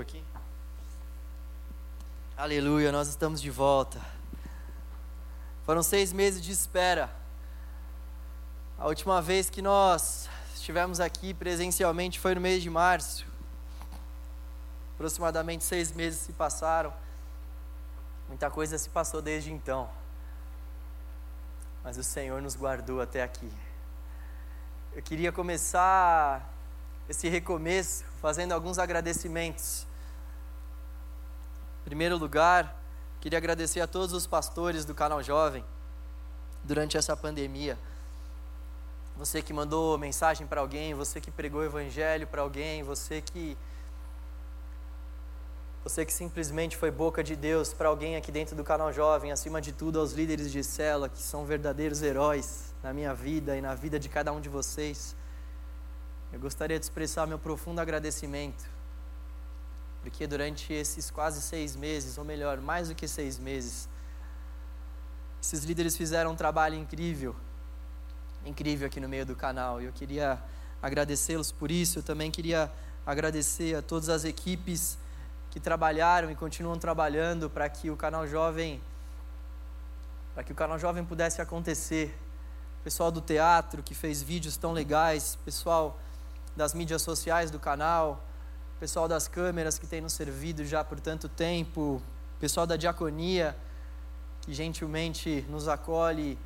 pouco aqui. Aleluia, nós estamos de volta. Foram seis meses de espera. A última vez que nós estivemos aqui presencialmente foi no mês de março. Aproximadamente seis meses se passaram. Muita coisa se passou desde então. Mas o Senhor nos guardou até aqui. Eu queria começar esse recomeço fazendo alguns agradecimentos. Em primeiro lugar, queria agradecer a todos os pastores do canal Jovem durante essa pandemia. Você que mandou mensagem para alguém, você que pregou o evangelho para alguém, você que você que simplesmente foi boca de Deus para alguém aqui dentro do canal Jovem, acima de tudo aos líderes de cela, que são verdadeiros heróis na minha vida e na vida de cada um de vocês. Eu gostaria de expressar meu profundo agradecimento, porque durante esses quase seis meses, ou melhor, mais do que seis meses, esses líderes fizeram um trabalho incrível, incrível aqui no meio do canal. E eu queria agradecê-los por isso. Eu também queria agradecer a todas as equipes que trabalharam e continuam trabalhando para que o canal Jovem para que o canal Jovem pudesse acontecer. Pessoal do teatro que fez vídeos tão legais, pessoal das mídias sociais do canal, pessoal das câmeras que tem nos servido já por tanto tempo, pessoal da diaconia que gentilmente nos acolhe,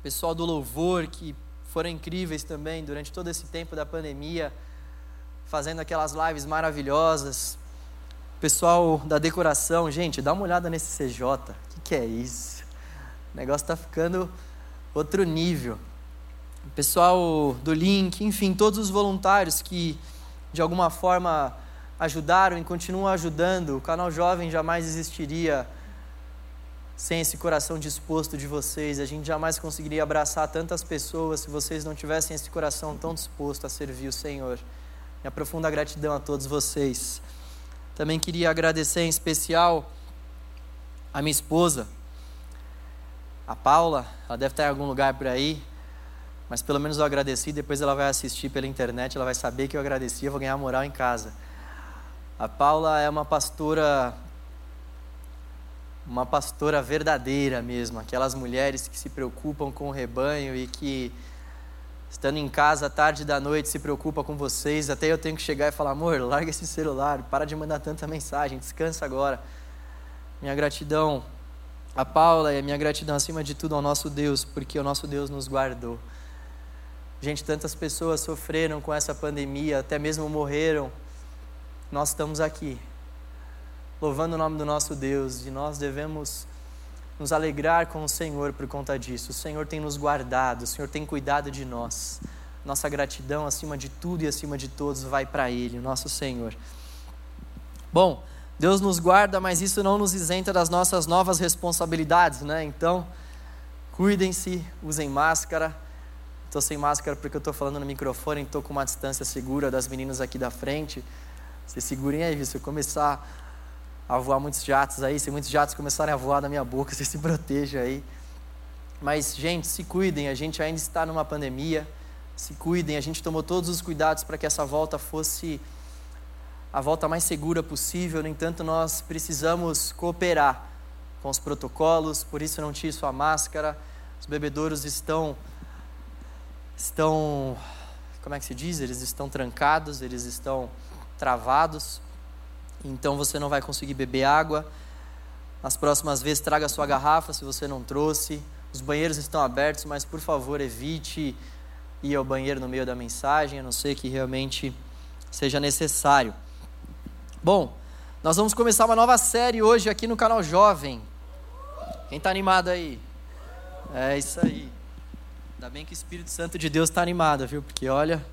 pessoal do louvor que foram incríveis também durante todo esse tempo da pandemia, fazendo aquelas lives maravilhosas. Pessoal da decoração, gente, dá uma olhada nesse CJ. O que, que é isso? O negócio está ficando outro nível pessoal do Link, enfim, todos os voluntários que de alguma forma ajudaram e continuam ajudando. O canal Jovem jamais existiria sem esse coração disposto de vocês. A gente jamais conseguiria abraçar tantas pessoas se vocês não tivessem esse coração tão disposto a servir o Senhor. Minha profunda gratidão a todos vocês. Também queria agradecer em especial a minha esposa, a Paula. Ela deve estar em algum lugar por aí mas pelo menos eu agradeci, depois ela vai assistir pela internet, ela vai saber que eu agradeci, eu vou ganhar moral em casa. A Paula é uma pastora uma pastora verdadeira mesmo, aquelas mulheres que se preocupam com o rebanho e que estando em casa à tarde da noite se preocupa com vocês, até eu tenho que chegar e falar: "Amor, larga esse celular, para de mandar tanta mensagem, descansa agora". Minha gratidão a Paula e a minha gratidão acima de tudo ao nosso Deus, porque o nosso Deus nos guardou. Gente, tantas pessoas sofreram com essa pandemia, até mesmo morreram. Nós estamos aqui, louvando o nome do nosso Deus, e nós devemos nos alegrar com o Senhor por conta disso. O Senhor tem nos guardado, o Senhor tem cuidado de nós. Nossa gratidão, acima de tudo e acima de todos, vai para Ele, o nosso Senhor. Bom, Deus nos guarda, mas isso não nos isenta das nossas novas responsabilidades, né? Então, cuidem-se, usem máscara Estou sem máscara porque eu estou falando no microfone, estou com uma distância segura das meninas aqui da frente. Vocês segurem aí, se eu começar a voar muitos jatos aí, se muitos jatos começarem a voar na minha boca, vocês se protejam aí. Mas, gente, se cuidem, a gente ainda está numa pandemia. Se cuidem, a gente tomou todos os cuidados para que essa volta fosse a volta mais segura possível. No entanto, nós precisamos cooperar com os protocolos, por isso não tire sua máscara. Os bebedouros estão estão, como é que se diz? Eles estão trancados, eles estão travados. Então você não vai conseguir beber água. Nas próximas vezes traga sua garrafa se você não trouxe. Os banheiros estão abertos, mas por favor evite ir ao banheiro no meio da mensagem, a não ser que realmente seja necessário. Bom, nós vamos começar uma nova série hoje aqui no canal Jovem. Quem está animado aí? É isso aí. Ainda bem que o Espírito Santo de Deus está animado, viu? Porque olha,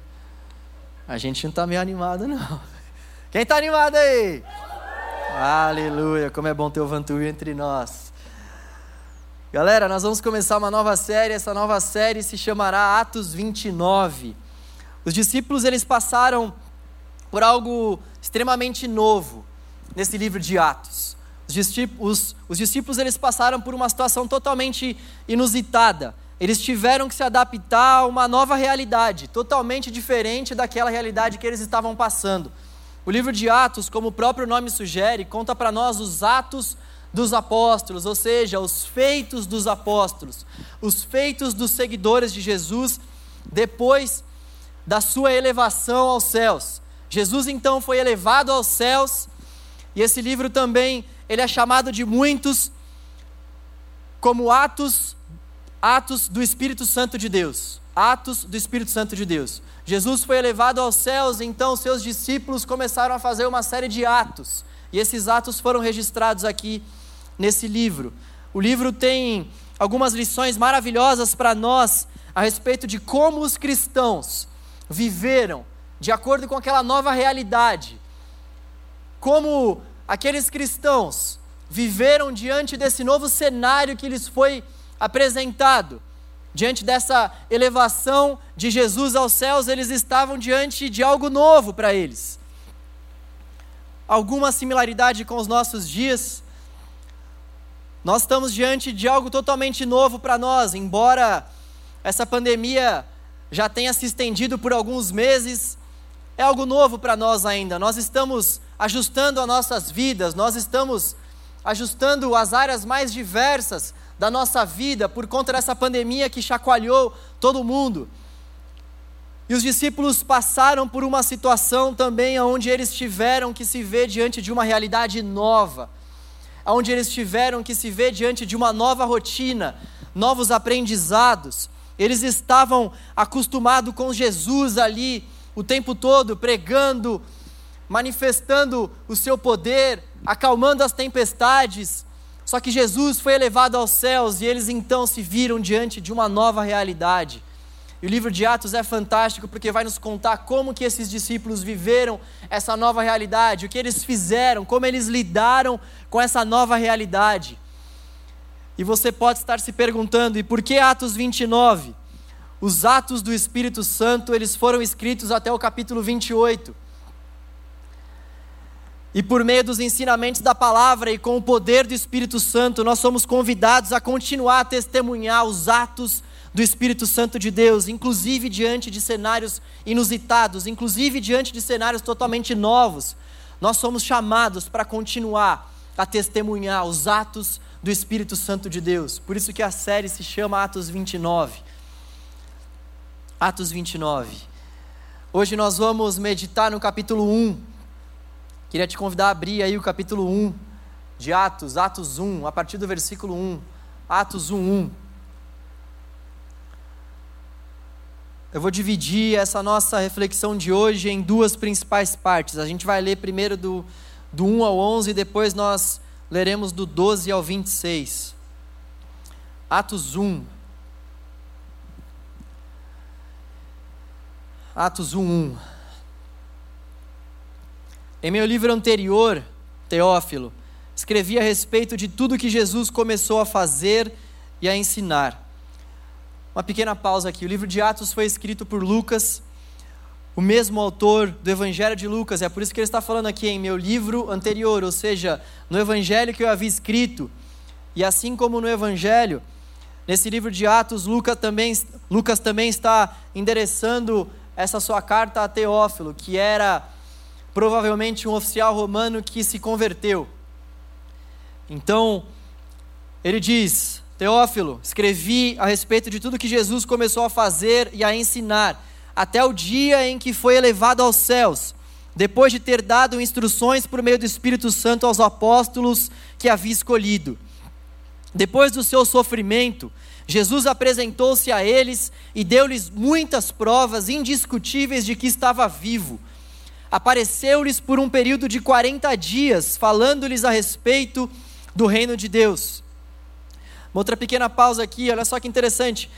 a gente não está meio animado, não. Quem está animado aí? Aleluia, como é bom ter o Vantuí entre nós. Galera, nós vamos começar uma nova série. Essa nova série se chamará Atos 29. Os discípulos eles passaram por algo extremamente novo nesse livro de Atos. Os discípulos, os discípulos eles passaram por uma situação totalmente inusitada. Eles tiveram que se adaptar a uma nova realidade, totalmente diferente daquela realidade que eles estavam passando. O livro de Atos, como o próprio nome sugere, conta para nós os atos dos apóstolos, ou seja, os feitos dos apóstolos, os feitos dos seguidores de Jesus depois da sua elevação aos céus. Jesus então foi elevado aos céus, e esse livro também, ele é chamado de muitos como Atos Atos do Espírito Santo de Deus. Atos do Espírito Santo de Deus. Jesus foi elevado aos céus, então seus discípulos começaram a fazer uma série de atos. E esses atos foram registrados aqui nesse livro. O livro tem algumas lições maravilhosas para nós a respeito de como os cristãos viveram de acordo com aquela nova realidade. Como aqueles cristãos viveram diante desse novo cenário que lhes foi apresentado. Diante dessa elevação de Jesus aos céus, eles estavam diante de algo novo para eles. Alguma similaridade com os nossos dias? Nós estamos diante de algo totalmente novo para nós, embora essa pandemia já tenha se estendido por alguns meses, é algo novo para nós ainda. Nós estamos ajustando as nossas vidas, nós estamos ajustando as áreas mais diversas da nossa vida por conta dessa pandemia que chacoalhou todo mundo. E os discípulos passaram por uma situação também onde eles tiveram que se ver diante de uma realidade nova, onde eles tiveram que se ver diante de uma nova rotina, novos aprendizados. Eles estavam acostumados com Jesus ali o tempo todo, pregando, manifestando o seu poder, acalmando as tempestades, só que Jesus foi elevado aos céus e eles então se viram diante de uma nova realidade. E o livro de Atos é fantástico porque vai nos contar como que esses discípulos viveram essa nova realidade, o que eles fizeram, como eles lidaram com essa nova realidade. E você pode estar se perguntando, e por que Atos 29? Os atos do Espírito Santo, eles foram escritos até o capítulo 28. E por meio dos ensinamentos da palavra e com o poder do Espírito Santo, nós somos convidados a continuar a testemunhar os atos do Espírito Santo de Deus, inclusive diante de cenários inusitados, inclusive diante de cenários totalmente novos. Nós somos chamados para continuar a testemunhar os atos do Espírito Santo de Deus. Por isso que a série se chama Atos 29. Atos 29. Hoje nós vamos meditar no capítulo 1 Queria te convidar a abrir aí o capítulo 1 de Atos, Atos 1, a partir do versículo 1. Atos 1, 1. Eu vou dividir essa nossa reflexão de hoje em duas principais partes. A gente vai ler primeiro do, do 1 ao 11 e depois nós leremos do 12 ao 26. Atos 1. Atos 1, 1. Em meu livro anterior, Teófilo, escrevi a respeito de tudo que Jesus começou a fazer e a ensinar. Uma pequena pausa aqui. O livro de Atos foi escrito por Lucas, o mesmo autor do Evangelho de Lucas. É por isso que ele está falando aqui em meu livro anterior, ou seja, no Evangelho que eu havia escrito. E assim como no Evangelho, nesse livro de Atos, Lucas também, Lucas também está endereçando essa sua carta a Teófilo, que era provavelmente um oficial romano que se converteu. Então, ele diz: Teófilo, escrevi a respeito de tudo que Jesus começou a fazer e a ensinar, até o dia em que foi elevado aos céus, depois de ter dado instruções por meio do Espírito Santo aos apóstolos que havia escolhido. Depois do seu sofrimento, Jesus apresentou-se a eles e deu-lhes muitas provas indiscutíveis de que estava vivo apareceu-lhes por um período de 40 dias, falando-lhes a respeito do reino de Deus. Uma outra pequena pausa aqui, olha só que interessante.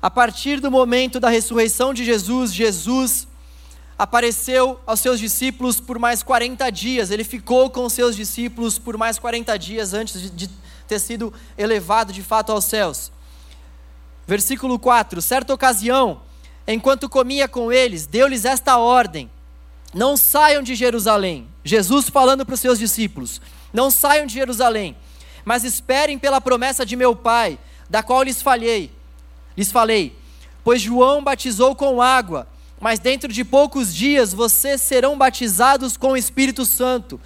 A partir do momento da ressurreição de Jesus, Jesus apareceu aos seus discípulos por mais 40 dias. Ele ficou com os seus discípulos por mais 40 dias antes de, ter sido elevado de fato aos céus. Versículo 4: Certa ocasião, enquanto comia com eles, deu-lhes esta ordem: não saiam de Jerusalém. Jesus falando para os seus discípulos: Não saiam de Jerusalém, mas esperem pela promessa de meu Pai, da qual lhes falei. Lhes falei: Pois João batizou com água, mas dentro de poucos dias vocês serão batizados com o Espírito Santo.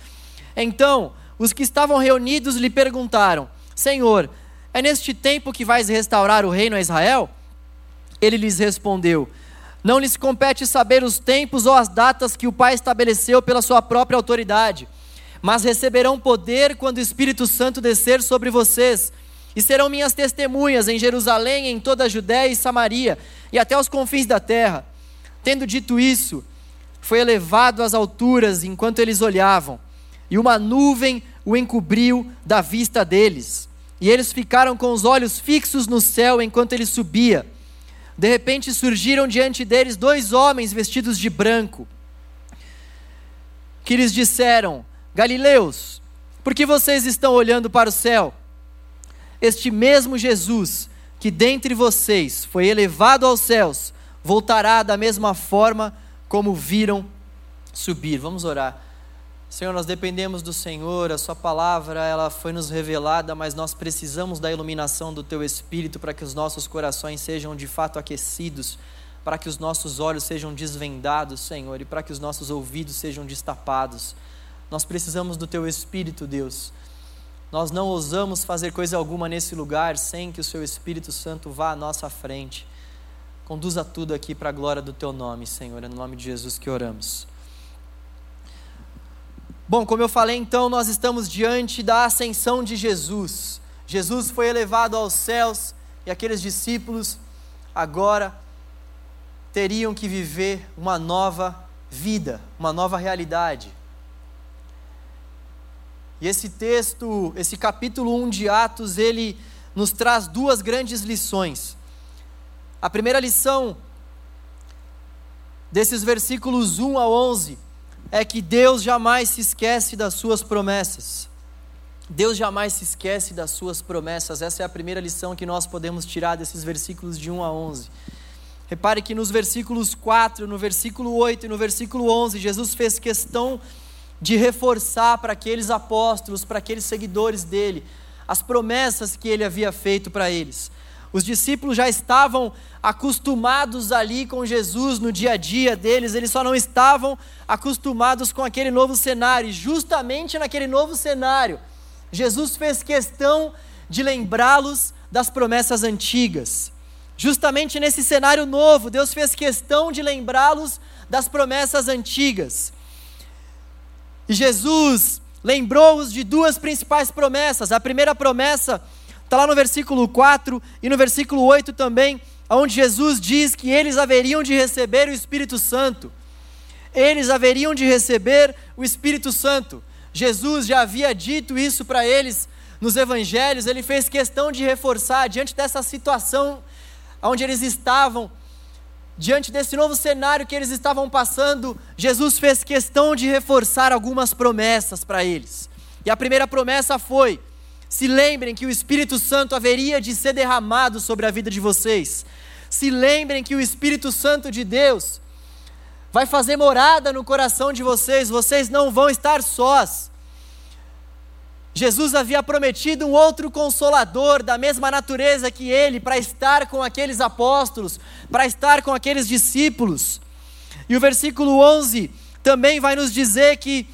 Então, os que estavam reunidos lhe perguntaram: Senhor, é neste tempo que vais restaurar o reino a Israel? Ele lhes respondeu: Não lhes compete saber os tempos ou as datas que o Pai estabeleceu pela sua própria autoridade, mas receberão poder quando o Espírito Santo descer sobre vocês, e serão minhas testemunhas em Jerusalém, em toda a Judéia e Samaria, e até os confins da terra. Tendo dito isso, foi elevado às alturas enquanto eles olhavam, e uma nuvem o encobriu da vista deles. E eles ficaram com os olhos fixos no céu enquanto ele subia. De repente surgiram diante deles dois homens vestidos de branco, que lhes disseram: Galileus, por que vocês estão olhando para o céu? Este mesmo Jesus, que dentre vocês foi elevado aos céus, voltará da mesma forma como viram subir. Vamos orar. Senhor, nós dependemos do Senhor, a Sua palavra ela foi nos revelada, mas nós precisamos da iluminação do Teu Espírito para que os nossos corações sejam de fato aquecidos, para que os nossos olhos sejam desvendados, Senhor, e para que os nossos ouvidos sejam destapados. Nós precisamos do Teu Espírito, Deus. Nós não ousamos fazer coisa alguma nesse lugar sem que o Seu Espírito Santo vá à nossa frente. Conduza tudo aqui para a glória do Teu nome, Senhor. É no nome de Jesus que oramos. Bom, como eu falei, então, nós estamos diante da ascensão de Jesus. Jesus foi elevado aos céus e aqueles discípulos agora teriam que viver uma nova vida, uma nova realidade. E esse texto, esse capítulo 1 de Atos, ele nos traz duas grandes lições. A primeira lição desses versículos 1 a 11 é que Deus jamais se esquece das suas promessas. Deus jamais se esquece das suas promessas. Essa é a primeira lição que nós podemos tirar desses versículos de 1 a 11. Repare que nos versículos 4, no versículo 8 e no versículo 11, Jesus fez questão de reforçar para aqueles apóstolos, para aqueles seguidores dele, as promessas que ele havia feito para eles. Os discípulos já estavam acostumados ali com Jesus no dia a dia deles, eles só não estavam acostumados com aquele novo cenário. E justamente naquele novo cenário, Jesus fez questão de lembrá-los das promessas antigas. Justamente nesse cenário novo, Deus fez questão de lembrá-los das promessas antigas. E Jesus lembrou-os de duas principais promessas. A primeira promessa está lá no versículo 4 e no versículo 8 também, onde Jesus diz que eles haveriam de receber o Espírito Santo. Eles haveriam de receber o Espírito Santo. Jesus já havia dito isso para eles nos evangelhos, ele fez questão de reforçar diante dessa situação onde eles estavam diante desse novo cenário que eles estavam passando, Jesus fez questão de reforçar algumas promessas para eles. E a primeira promessa foi: se lembrem que o Espírito Santo haveria de ser derramado sobre a vida de vocês. Se lembrem que o Espírito Santo de Deus vai fazer morada no coração de vocês, vocês não vão estar sós. Jesus havia prometido um outro consolador da mesma natureza que ele, para estar com aqueles apóstolos, para estar com aqueles discípulos. E o versículo 11 também vai nos dizer que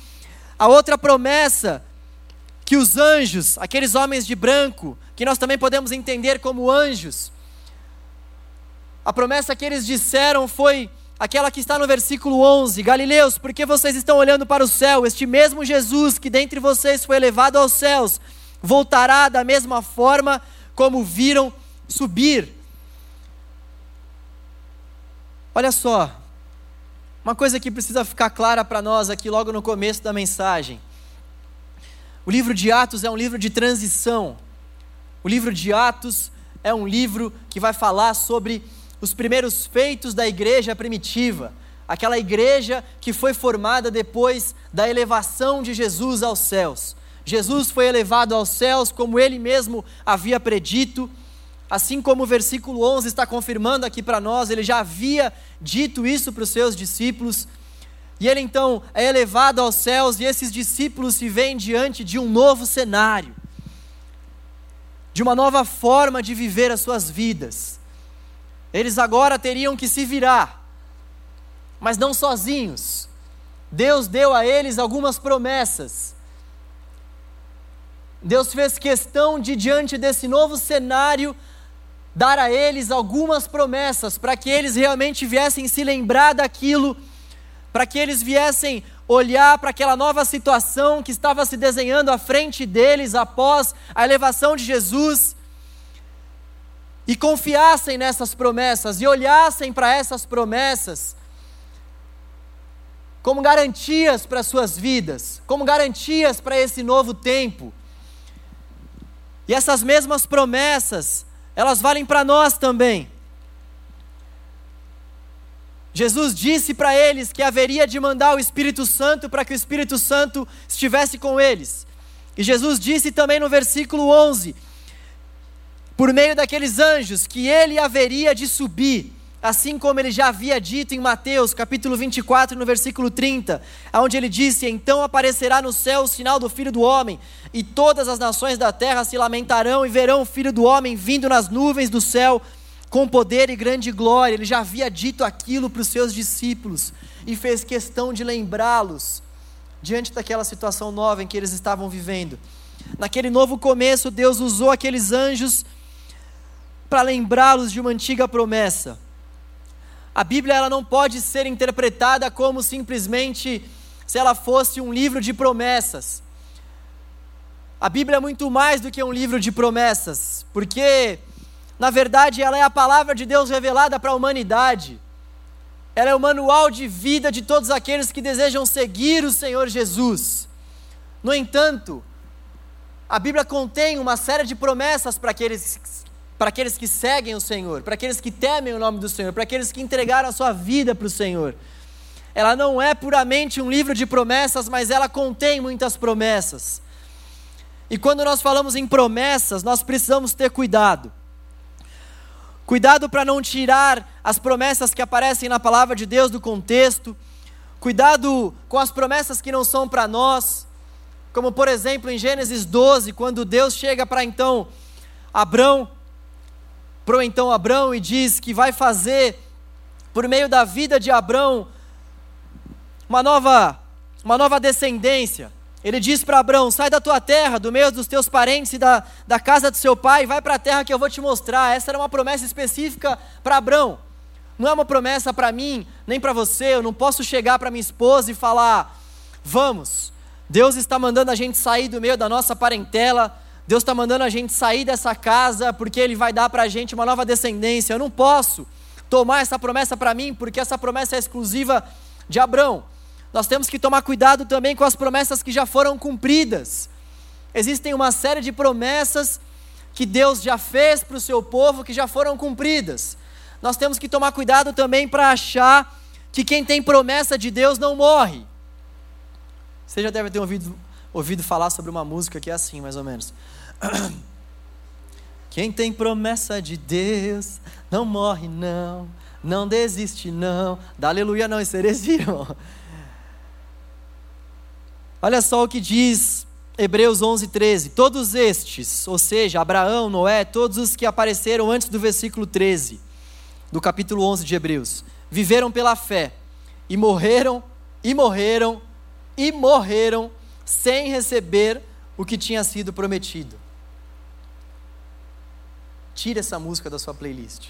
a outra promessa, que os anjos, aqueles homens de branco, que nós também podemos entender como anjos, a promessa que eles disseram foi aquela que está no versículo 11: Galileus, por que vocês estão olhando para o céu? Este mesmo Jesus que dentre vocês foi elevado aos céus, voltará da mesma forma como viram subir. Olha só, uma coisa que precisa ficar clara para nós aqui logo no começo da mensagem. O livro de Atos é um livro de transição. O livro de Atos é um livro que vai falar sobre os primeiros feitos da igreja primitiva, aquela igreja que foi formada depois da elevação de Jesus aos céus. Jesus foi elevado aos céus como ele mesmo havia predito, assim como o versículo 11 está confirmando aqui para nós, ele já havia dito isso para os seus discípulos. E ele então é elevado aos céus e esses discípulos se veem diante de um novo cenário, de uma nova forma de viver as suas vidas. Eles agora teriam que se virar. mas não sozinhos. Deus deu a eles algumas promessas. Deus fez questão de, diante desse novo cenário, dar a eles algumas promessas, para que eles realmente viessem se lembrar daquilo, para que eles viessem olhar para aquela nova situação que estava se desenhando à frente deles após a elevação de Jesus e confiassem nessas promessas e olhassem para essas promessas como garantias para suas vidas, como garantias para esse novo tempo. E essas mesmas promessas, elas valem para nós também. Jesus disse para eles que haveria de mandar o Espírito Santo para que o Espírito Santo estivesse com eles. E Jesus disse também no versículo 11 por meio daqueles anjos, que ele haveria de subir, assim como ele já havia dito em Mateus, capítulo 24, no versículo 30, onde ele disse: Então aparecerá no céu o sinal do Filho do Homem, e todas as nações da terra se lamentarão e verão o Filho do Homem vindo nas nuvens do céu com poder e grande glória. Ele já havia dito aquilo para os seus discípulos e fez questão de lembrá-los diante daquela situação nova em que eles estavam vivendo. Naquele novo começo, Deus usou aqueles anjos para lembrá-los de uma antiga promessa. A Bíblia ela não pode ser interpretada como simplesmente se ela fosse um livro de promessas. A Bíblia é muito mais do que um livro de promessas, porque, na verdade, ela é a palavra de Deus revelada para a humanidade. Ela é o manual de vida de todos aqueles que desejam seguir o Senhor Jesus. No entanto, a Bíblia contém uma série de promessas para aqueles para aqueles que seguem o Senhor, para aqueles que temem o nome do Senhor, para aqueles que entregaram a sua vida para o Senhor. Ela não é puramente um livro de promessas, mas ela contém muitas promessas. E quando nós falamos em promessas, nós precisamos ter cuidado. Cuidado para não tirar as promessas que aparecem na palavra de Deus do contexto. Cuidado com as promessas que não são para nós. Como, por exemplo, em Gênesis 12, quando Deus chega para então Abrão para então Abrão e diz que vai fazer, por meio da vida de Abrão, uma nova, uma nova descendência. Ele diz para Abrão: sai da tua terra, do meio dos teus parentes e da, da casa do seu pai, vai para a terra que eu vou te mostrar. Essa era uma promessa específica para Abrão. Não é uma promessa para mim, nem para você. Eu não posso chegar para minha esposa e falar: vamos, Deus está mandando a gente sair do meio da nossa parentela Deus está mandando a gente sair dessa casa porque Ele vai dar para a gente uma nova descendência. Eu não posso tomar essa promessa para mim porque essa promessa é exclusiva de Abraão. Nós temos que tomar cuidado também com as promessas que já foram cumpridas. Existem uma série de promessas que Deus já fez para o seu povo que já foram cumpridas. Nós temos que tomar cuidado também para achar que quem tem promessa de Deus não morre. Você já deve ter ouvido, ouvido falar sobre uma música que é assim, mais ou menos. Quem tem promessa de Deus não morre, não, não desiste, não. Dá aleluia, não, isso é irmão. Olha só o que diz Hebreus 11, 13. Todos estes, ou seja, Abraão, Noé, todos os que apareceram antes do versículo 13, do capítulo 11 de Hebreus, viveram pela fé e morreram, e morreram, e morreram sem receber o que tinha sido prometido. Tire essa música da sua playlist.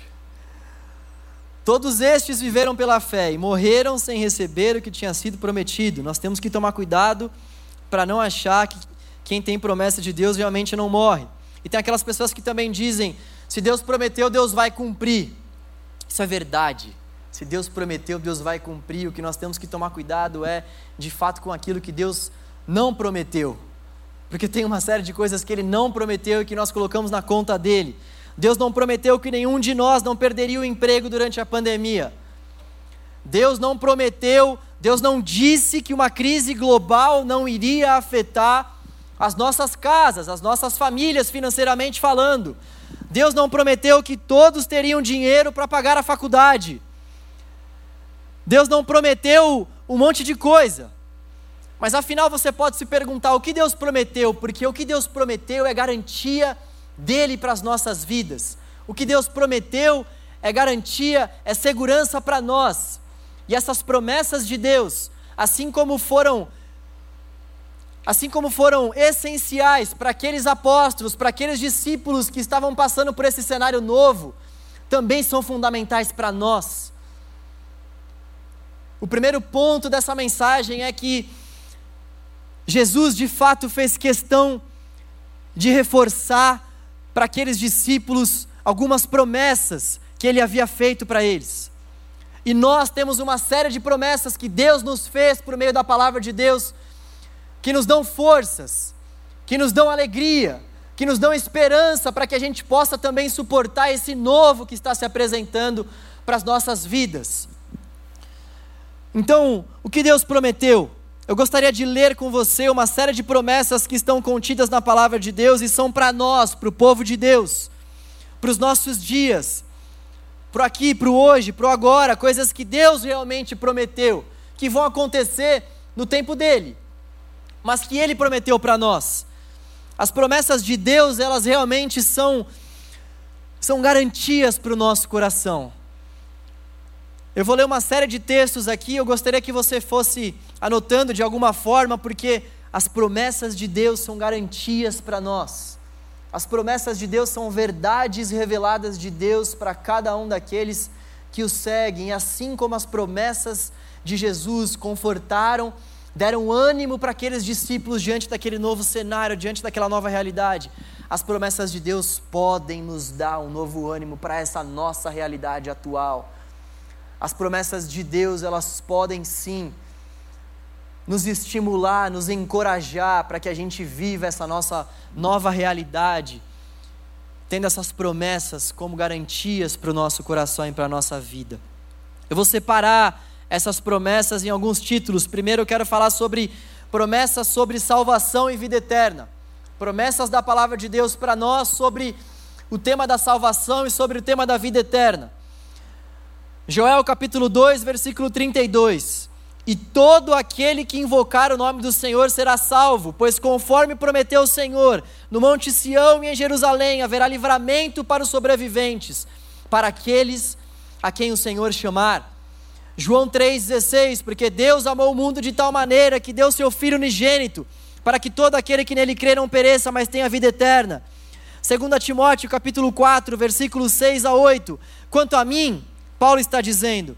Todos estes viveram pela fé e morreram sem receber o que tinha sido prometido. Nós temos que tomar cuidado para não achar que quem tem promessa de Deus realmente não morre. E tem aquelas pessoas que também dizem: se Deus prometeu, Deus vai cumprir. Isso é verdade. Se Deus prometeu, Deus vai cumprir. O que nós temos que tomar cuidado é, de fato, com aquilo que Deus não prometeu. Porque tem uma série de coisas que Ele não prometeu e que nós colocamos na conta dele. Deus não prometeu que nenhum de nós não perderia o emprego durante a pandemia. Deus não prometeu, Deus não disse que uma crise global não iria afetar as nossas casas, as nossas famílias financeiramente falando. Deus não prometeu que todos teriam dinheiro para pagar a faculdade. Deus não prometeu um monte de coisa. Mas afinal você pode se perguntar o que Deus prometeu, porque o que Deus prometeu é garantia dele para as nossas vidas. O que Deus prometeu é garantia, é segurança para nós. E essas promessas de Deus, assim como foram assim como foram essenciais para aqueles apóstolos, para aqueles discípulos que estavam passando por esse cenário novo, também são fundamentais para nós. O primeiro ponto dessa mensagem é que Jesus de fato fez questão de reforçar para aqueles discípulos algumas promessas que ele havia feito para eles. E nós temos uma série de promessas que Deus nos fez por meio da palavra de Deus que nos dão forças, que nos dão alegria, que nos dão esperança para que a gente possa também suportar esse novo que está se apresentando para as nossas vidas. Então, o que Deus prometeu? Eu gostaria de ler com você uma série de promessas que estão contidas na palavra de Deus e são para nós, para o povo de Deus, para os nossos dias, para aqui, para o hoje, para o agora, coisas que Deus realmente prometeu, que vão acontecer no tempo dele mas que ele prometeu para nós. As promessas de Deus, elas realmente são são garantias para o nosso coração. Eu vou ler uma série de textos aqui, eu gostaria que você fosse anotando de alguma forma, porque as promessas de Deus são garantias para nós. As promessas de Deus são verdades reveladas de Deus para cada um daqueles que o seguem, assim como as promessas de Jesus confortaram deram ânimo para aqueles discípulos diante daquele novo cenário, diante daquela nova realidade. As promessas de Deus podem nos dar um novo ânimo para essa nossa realidade atual. As promessas de Deus, elas podem sim nos estimular, nos encorajar para que a gente viva essa nossa nova realidade, tendo essas promessas como garantias para o nosso coração e para a nossa vida. Eu vou separar essas promessas em alguns títulos. Primeiro eu quero falar sobre promessas sobre salvação e vida eterna. Promessas da palavra de Deus para nós sobre o tema da salvação e sobre o tema da vida eterna. Joel capítulo 2, versículo 32. E todo aquele que invocar o nome do Senhor será salvo, pois conforme prometeu o Senhor, no Monte Sião e em Jerusalém haverá livramento para os sobreviventes, para aqueles a quem o Senhor chamar. João 3,16, porque Deus amou o mundo de tal maneira que deu seu Filho unigênito, para que todo aquele que nele crê não pereça, mas tenha vida eterna. 2 Timóteo capítulo 4, versículos 6 a 8. Quanto a mim, Paulo está dizendo,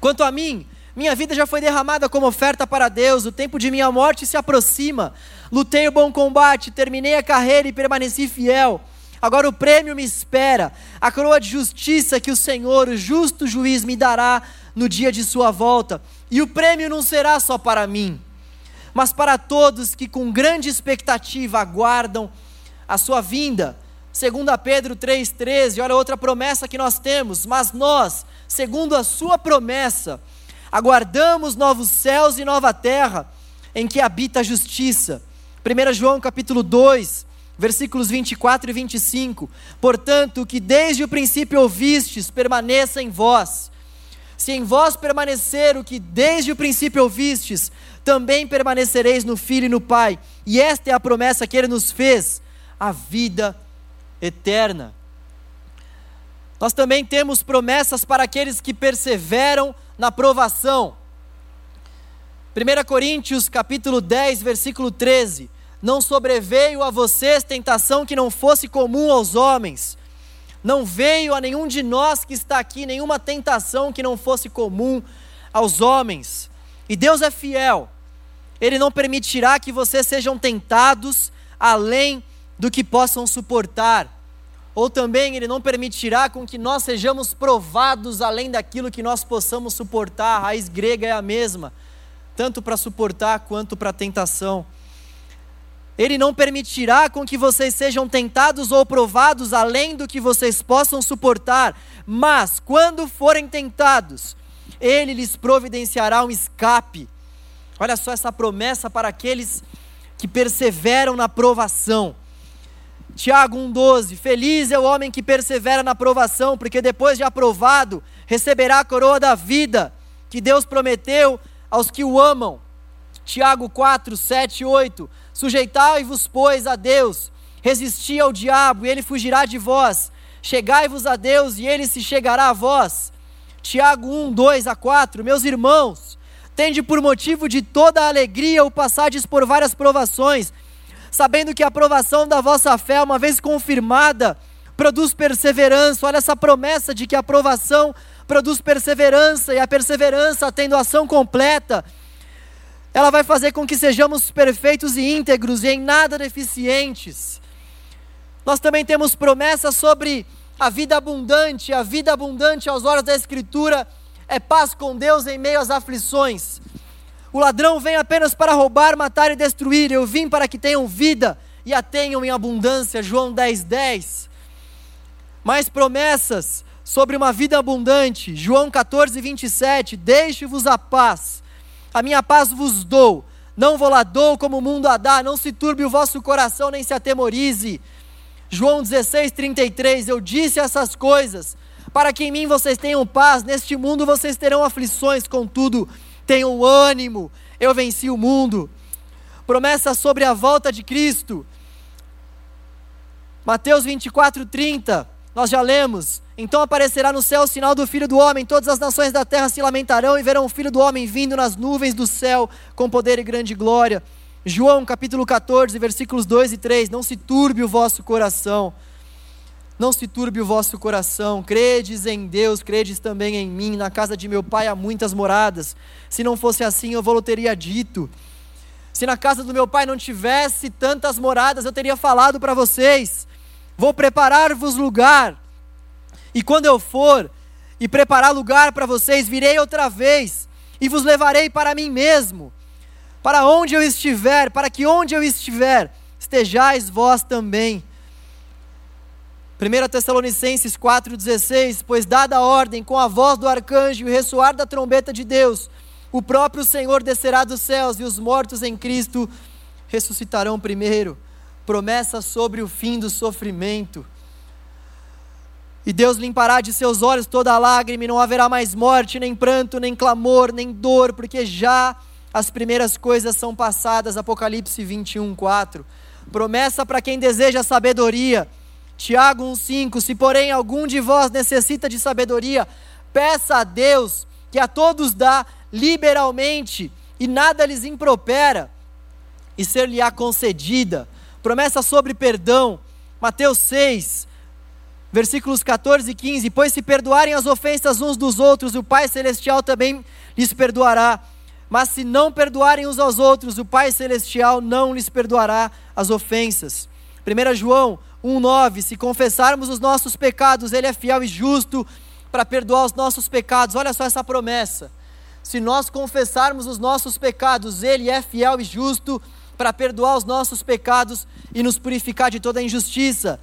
quanto a mim, minha vida já foi derramada como oferta para Deus, o tempo de minha morte se aproxima. Lutei o bom combate, terminei a carreira e permaneci fiel. Agora o prêmio me espera, a coroa de justiça que o Senhor, o justo juiz, me dará no dia de sua volta. E o prêmio não será só para mim, mas para todos que com grande expectativa aguardam a sua vinda. Segundo Pedro 3:13, olha outra promessa que nós temos, mas nós, segundo a sua promessa, aguardamos novos céus e nova terra em que habita a justiça. 1 João capítulo 2, versículos 24 e 25. Portanto, o que desde o princípio ouvistes permaneça em vós. Se em vós permanecer o que desde o princípio ouvistes, também permanecereis no Filho e no Pai. E esta é a promessa que ele nos fez, a vida eterna. Nós também temos promessas para aqueles que perseveram na provação. 1 Coríntios capítulo 10, versículo 13. Não sobreveio a vocês tentação que não fosse comum aos homens não veio a nenhum de nós que está aqui nenhuma tentação que não fosse comum aos homens. E Deus é fiel. Ele não permitirá que vocês sejam tentados além do que possam suportar. Ou também ele não permitirá com que nós sejamos provados além daquilo que nós possamos suportar. A raiz grega é a mesma, tanto para suportar quanto para tentação. Ele não permitirá com que vocês sejam tentados ou provados além do que vocês possam suportar, mas quando forem tentados, ele lhes providenciará um escape. Olha só essa promessa para aqueles que perseveram na provação. Tiago 1,12: Feliz é o homem que persevera na provação, porque depois de aprovado, receberá a coroa da vida que Deus prometeu aos que o amam. Tiago 4, 7 8: Sujeitai-vos, pois, a Deus, resisti ao diabo, e ele fugirá de vós. Chegai-vos a Deus, e ele se chegará a vós. Tiago 1, 2 a 4. Meus irmãos, tende por motivo de toda alegria o passardes por várias provações, sabendo que a aprovação da vossa fé, uma vez confirmada, produz perseverança. Olha essa promessa de que a aprovação produz perseverança, e a perseverança, tendo ação completa, ela vai fazer com que sejamos perfeitos e íntegros e em nada deficientes. Nós também temos promessas sobre a vida abundante, a vida abundante aos olhos da Escritura é paz com Deus em meio às aflições. O ladrão vem apenas para roubar, matar e destruir. Eu vim para que tenham vida e a tenham em abundância. João 10, 10. Mais promessas sobre uma vida abundante. João 14, 27. Deixe-vos a paz. A minha paz vos dou. Não vou lá dou como o mundo a dá. Não se turbe o vosso coração, nem se atemorize. João 16, 33. Eu disse essas coisas para que em mim vocês tenham paz. Neste mundo vocês terão aflições, contudo tenham ânimo, eu venci o mundo. Promessa sobre a volta de Cristo. Mateus 24, 30, nós já lemos. Então aparecerá no céu o sinal do Filho do Homem, todas as nações da terra se lamentarão e verão o Filho do Homem vindo nas nuvens do céu com poder e grande glória. João capítulo 14, versículos 2 e 3: Não se turbe o vosso coração não se turbe o vosso coração, credes em Deus, credes também em mim. Na casa de meu pai há muitas moradas. Se não fosse assim, eu vou teria dito. Se na casa do meu pai não tivesse tantas moradas, eu teria falado para vocês: vou preparar-vos lugar. E quando eu for e preparar lugar para vocês, virei outra vez e vos levarei para mim mesmo, para onde eu estiver, para que onde eu estiver, estejais vós também. 1 Tessalonicenses 4,16: Pois dada a ordem com a voz do arcanjo e o ressoar da trombeta de Deus, o próprio Senhor descerá dos céus e os mortos em Cristo ressuscitarão primeiro. Promessa sobre o fim do sofrimento. E Deus limpará de seus olhos toda lágrima, e não haverá mais morte, nem pranto, nem clamor, nem dor, porque já as primeiras coisas são passadas. Apocalipse 21, 4. Promessa para quem deseja sabedoria Tiago 1,5: Se porém algum de vós necessita de sabedoria, peça a Deus, que a todos dá liberalmente e nada lhes impropera, e ser-lhe-á concedida. Promessa sobre perdão, Mateus 6, versículos 14 e 15: Pois se perdoarem as ofensas uns dos outros, o Pai Celestial também lhes perdoará. Mas se não perdoarem uns aos outros, o Pai Celestial não lhes perdoará as ofensas. 1 João 1,9: Se confessarmos os nossos pecados, Ele é fiel e justo para perdoar os nossos pecados. Olha só essa promessa. Se nós confessarmos os nossos pecados, Ele é fiel e justo para perdoar os nossos pecados e nos purificar de toda injustiça.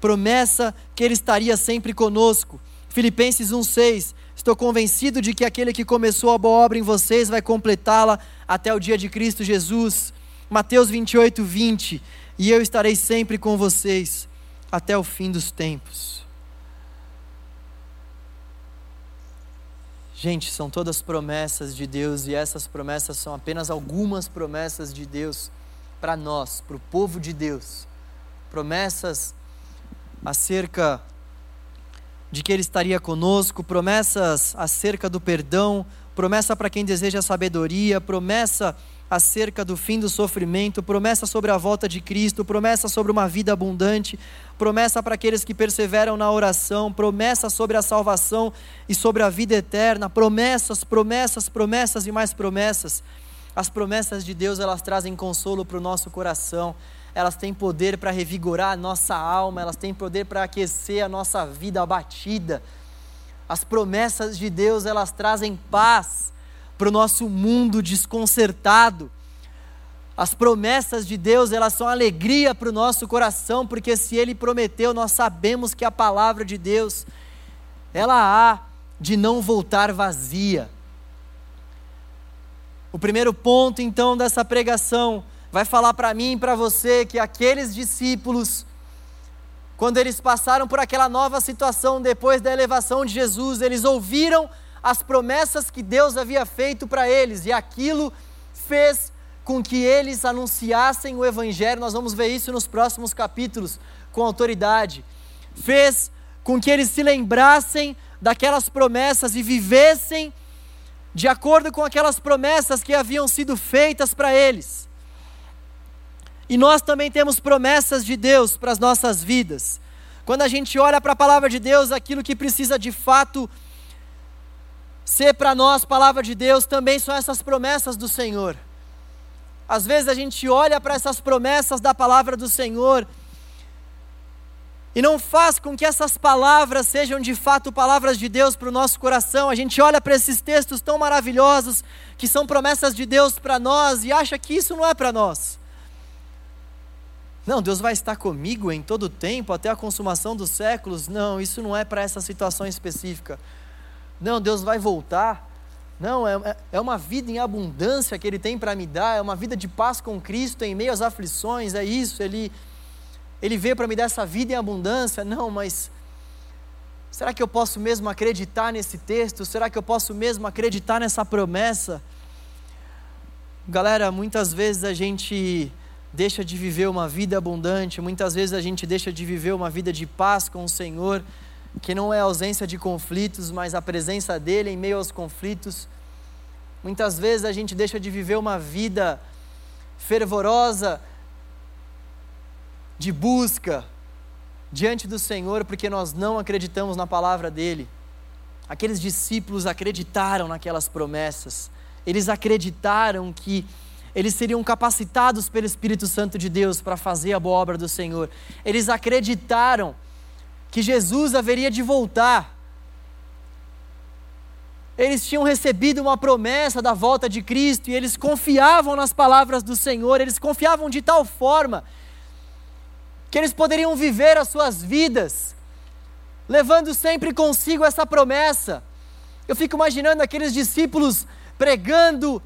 Promessa que Ele estaria sempre conosco. Filipenses 1,6: Estou convencido de que aquele que começou a boa obra em vocês vai completá-la até o dia de Cristo Jesus. Mateus 28, 20 e eu estarei sempre com vocês até o fim dos tempos. Gente, são todas promessas de Deus e essas promessas são apenas algumas promessas de Deus para nós, para o povo de Deus. Promessas acerca de que Ele estaria conosco, promessas acerca do perdão, promessa para quem deseja sabedoria, promessa acerca do fim do sofrimento, promessa sobre a volta de Cristo, promessa sobre uma vida abundante, promessa para aqueles que perseveram na oração, promessa sobre a salvação e sobre a vida eterna, promessas, promessas, promessas e mais promessas. As promessas de Deus, elas trazem consolo para o nosso coração, elas têm poder para revigorar a nossa alma, elas têm poder para aquecer a nossa vida abatida. As promessas de Deus, elas trazem paz para o nosso mundo desconcertado. As promessas de Deus, elas são alegria para o nosso coração, porque se Ele prometeu, nós sabemos que a palavra de Deus, ela há de não voltar vazia. O primeiro ponto, então, dessa pregação vai falar para mim e para você que aqueles discípulos, quando eles passaram por aquela nova situação depois da elevação de Jesus, eles ouviram as promessas que Deus havia feito para eles, e aquilo fez com que eles anunciassem o Evangelho. Nós vamos ver isso nos próximos capítulos com autoridade. Fez com que eles se lembrassem daquelas promessas e vivessem de acordo com aquelas promessas que haviam sido feitas para eles. E nós também temos promessas de Deus para as nossas vidas. Quando a gente olha para a palavra de Deus, aquilo que precisa de fato ser para nós palavra de Deus também são essas promessas do Senhor. Às vezes a gente olha para essas promessas da palavra do Senhor e não faz com que essas palavras sejam de fato palavras de Deus para o nosso coração. A gente olha para esses textos tão maravilhosos que são promessas de Deus para nós e acha que isso não é para nós. Não, Deus vai estar comigo em todo o tempo, até a consumação dos séculos. Não, isso não é para essa situação específica. Não, Deus vai voltar. Não, é, é, é uma vida em abundância que Ele tem para me dar, é uma vida de paz com Cristo em meio às aflições, é isso, Ele, ele veio para me dar essa vida em abundância. Não, mas será que eu posso mesmo acreditar nesse texto? Será que eu posso mesmo acreditar nessa promessa? Galera, muitas vezes a gente deixa de viver uma vida abundante, muitas vezes a gente deixa de viver uma vida de paz com o Senhor, que não é a ausência de conflitos, mas a presença dEle em meio aos conflitos. Muitas vezes a gente deixa de viver uma vida fervorosa de busca diante do Senhor porque nós não acreditamos na palavra dEle. Aqueles discípulos acreditaram naquelas promessas, eles acreditaram que eles seriam capacitados pelo Espírito Santo de Deus para fazer a boa obra do Senhor. Eles acreditaram que Jesus haveria de voltar. Eles tinham recebido uma promessa da volta de Cristo e eles confiavam nas palavras do Senhor, eles confiavam de tal forma que eles poderiam viver as suas vidas, levando sempre consigo essa promessa. Eu fico imaginando aqueles discípulos pregando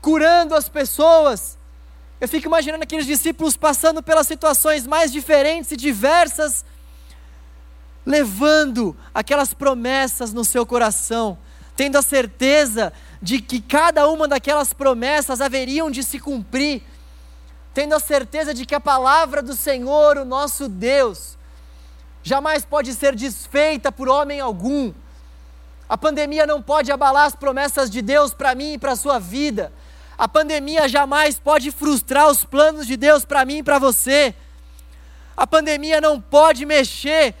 curando as pessoas. Eu fico imaginando aqueles discípulos passando pelas situações mais diferentes e diversas, levando aquelas promessas no seu coração, tendo a certeza de que cada uma daquelas promessas haveriam de se cumprir, tendo a certeza de que a palavra do Senhor, o nosso Deus, jamais pode ser desfeita por homem algum. A pandemia não pode abalar as promessas de Deus para mim e para a sua vida. A pandemia jamais pode frustrar os planos de Deus para mim e para você. A pandemia não pode mexer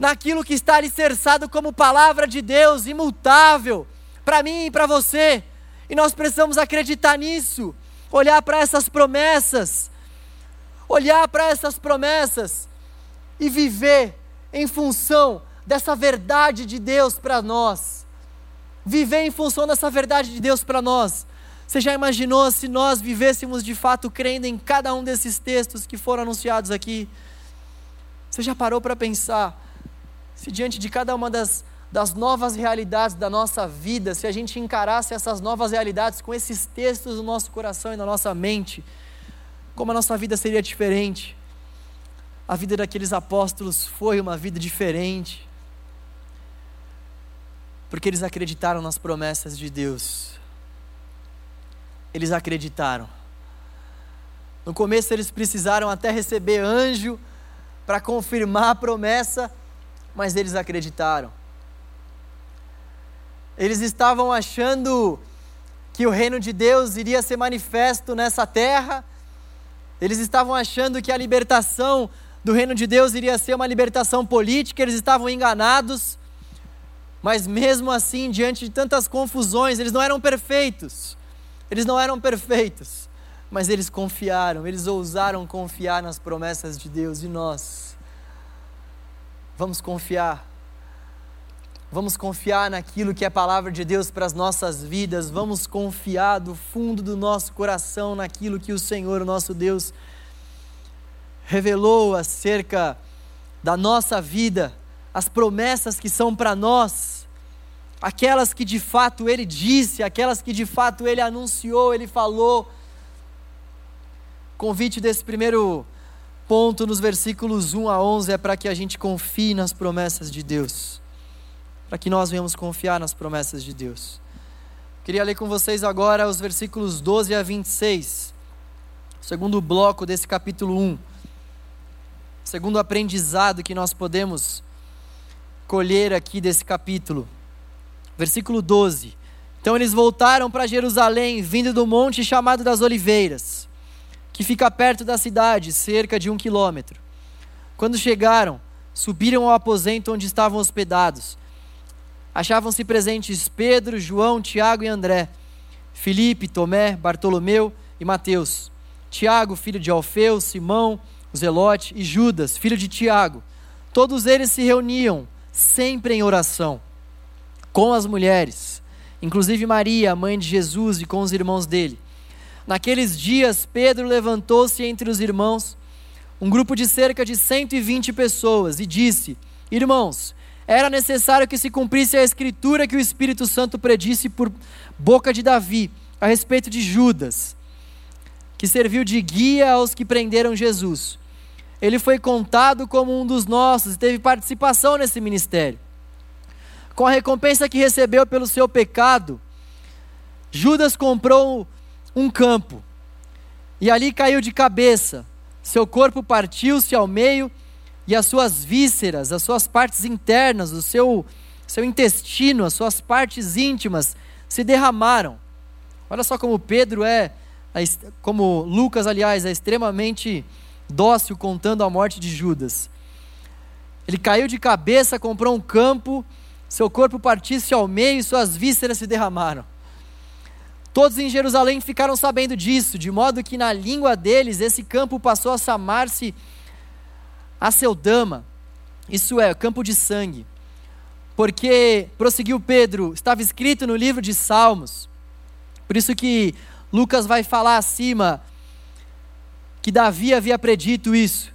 naquilo que está alicerçado como palavra de Deus, imutável, para mim e para você. E nós precisamos acreditar nisso, olhar para essas promessas, olhar para essas promessas e viver em função dessa verdade de Deus para nós. Viver em função dessa verdade de Deus para nós. Você já imaginou se nós vivêssemos de fato crendo em cada um desses textos que foram anunciados aqui? Você já parou para pensar se diante de cada uma das, das novas realidades da nossa vida, se a gente encarasse essas novas realidades com esses textos no nosso coração e na nossa mente, como a nossa vida seria diferente? A vida daqueles apóstolos foi uma vida diferente, porque eles acreditaram nas promessas de Deus eles acreditaram. No começo eles precisaram até receber anjo para confirmar a promessa, mas eles acreditaram. Eles estavam achando que o reino de Deus iria ser manifesto nessa terra, eles estavam achando que a libertação do reino de Deus iria ser uma libertação política, eles estavam enganados, mas mesmo assim, diante de tantas confusões, eles não eram perfeitos. Eles não eram perfeitos, mas eles confiaram, eles ousaram confiar nas promessas de Deus e nós. Vamos confiar. Vamos confiar naquilo que é a palavra de Deus para as nossas vidas. Vamos confiar do fundo do nosso coração naquilo que o Senhor, o nosso Deus, revelou acerca da nossa vida, as promessas que são para nós aquelas que de fato ele disse, aquelas que de fato ele anunciou, ele falou. Convite desse primeiro ponto nos versículos 1 a 11 é para que a gente confie nas promessas de Deus. Para que nós venhamos confiar nas promessas de Deus. Queria ler com vocês agora os versículos 12 a 26. Segundo bloco desse capítulo 1. Segundo aprendizado que nós podemos colher aqui desse capítulo. Versículo 12. Então eles voltaram para Jerusalém, vindo do monte chamado das Oliveiras, que fica perto da cidade, cerca de um quilômetro. Quando chegaram, subiram ao aposento onde estavam hospedados. Achavam-se presentes Pedro, João, Tiago e André, Filipe, Tomé, Bartolomeu e Mateus, Tiago, filho de Alfeu, Simão, Zelote e Judas, filho de Tiago. Todos eles se reuniam sempre em oração com as mulheres, inclusive Maria, a mãe de Jesus, e com os irmãos dele. Naqueles dias, Pedro levantou-se entre os irmãos, um grupo de cerca de 120 pessoas, e disse: Irmãos, era necessário que se cumprisse a escritura que o Espírito Santo predisse por boca de Davi a respeito de Judas, que serviu de guia aos que prenderam Jesus. Ele foi contado como um dos nossos e teve participação nesse ministério. Com a recompensa que recebeu pelo seu pecado, Judas comprou um campo e ali caiu de cabeça. Seu corpo partiu-se ao meio e as suas vísceras, as suas partes internas, o seu, seu intestino, as suas partes íntimas se derramaram. Olha só como Pedro é, como Lucas, aliás, é extremamente dócil contando a morte de Judas. Ele caiu de cabeça, comprou um campo, seu corpo partisse ao meio e suas vísceras se derramaram. Todos em Jerusalém ficaram sabendo disso, de modo que na língua deles esse campo passou a chamar-se Aceldama, isso é, campo de sangue. Porque, prosseguiu Pedro, estava escrito no livro de Salmos. Por isso que Lucas vai falar acima que Davi havia predito isso.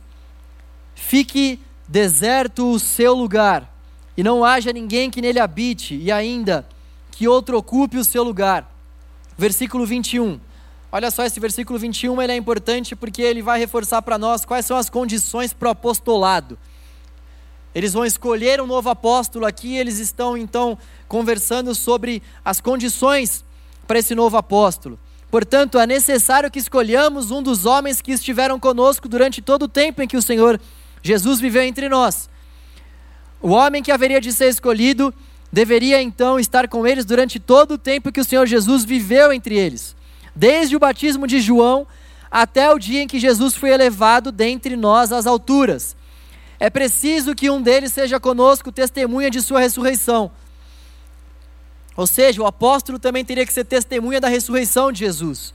Fique deserto o seu lugar, e não haja ninguém que nele habite, e ainda que outro ocupe o seu lugar. Versículo 21. Olha só, esse versículo 21 ele é importante porque ele vai reforçar para nós quais são as condições para o apostolado. Eles vão escolher um novo apóstolo aqui, eles estão então conversando sobre as condições para esse novo apóstolo. Portanto, é necessário que escolhamos um dos homens que estiveram conosco durante todo o tempo em que o Senhor Jesus viveu entre nós. O homem que haveria de ser escolhido deveria então estar com eles durante todo o tempo que o Senhor Jesus viveu entre eles desde o batismo de João até o dia em que Jesus foi elevado dentre nós às alturas. É preciso que um deles seja conosco testemunha de sua ressurreição. Ou seja, o apóstolo também teria que ser testemunha da ressurreição de Jesus.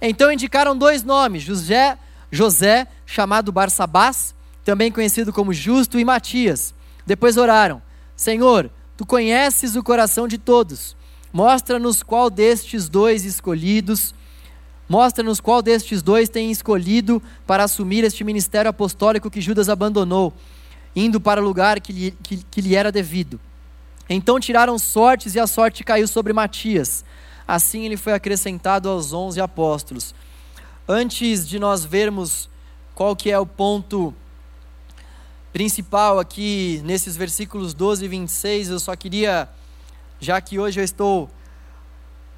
Então indicaram dois nomes: José, José, chamado Barsabás, também conhecido como Justo, e Matias. Depois oraram: Senhor, tu conheces o coração de todos Mostra-nos qual destes dois escolhidos, mostra-nos qual destes dois tem escolhido para assumir este ministério apostólico que Judas abandonou, indo para o lugar que lhe, que, que lhe era devido. Então tiraram sortes e a sorte caiu sobre Matias. Assim ele foi acrescentado aos onze apóstolos. Antes de nós vermos qual que é o ponto principal aqui nesses versículos 12 e 26, eu só queria já que hoje eu estou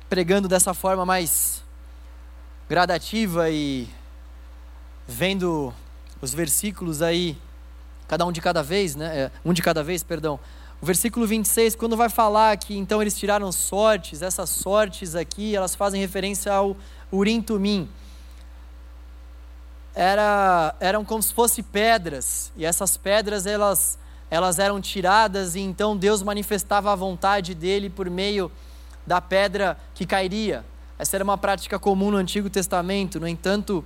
pregando dessa forma mais gradativa e vendo os versículos aí, cada um de cada vez, né? É, um de cada vez, perdão. O versículo 26, quando vai falar que então eles tiraram sortes, essas sortes aqui, elas fazem referência ao Urim Tumim. Era, eram como se fossem pedras, e essas pedras elas elas eram tiradas e então Deus manifestava a vontade dele por meio da pedra que cairia. Essa era uma prática comum no Antigo Testamento, no entanto,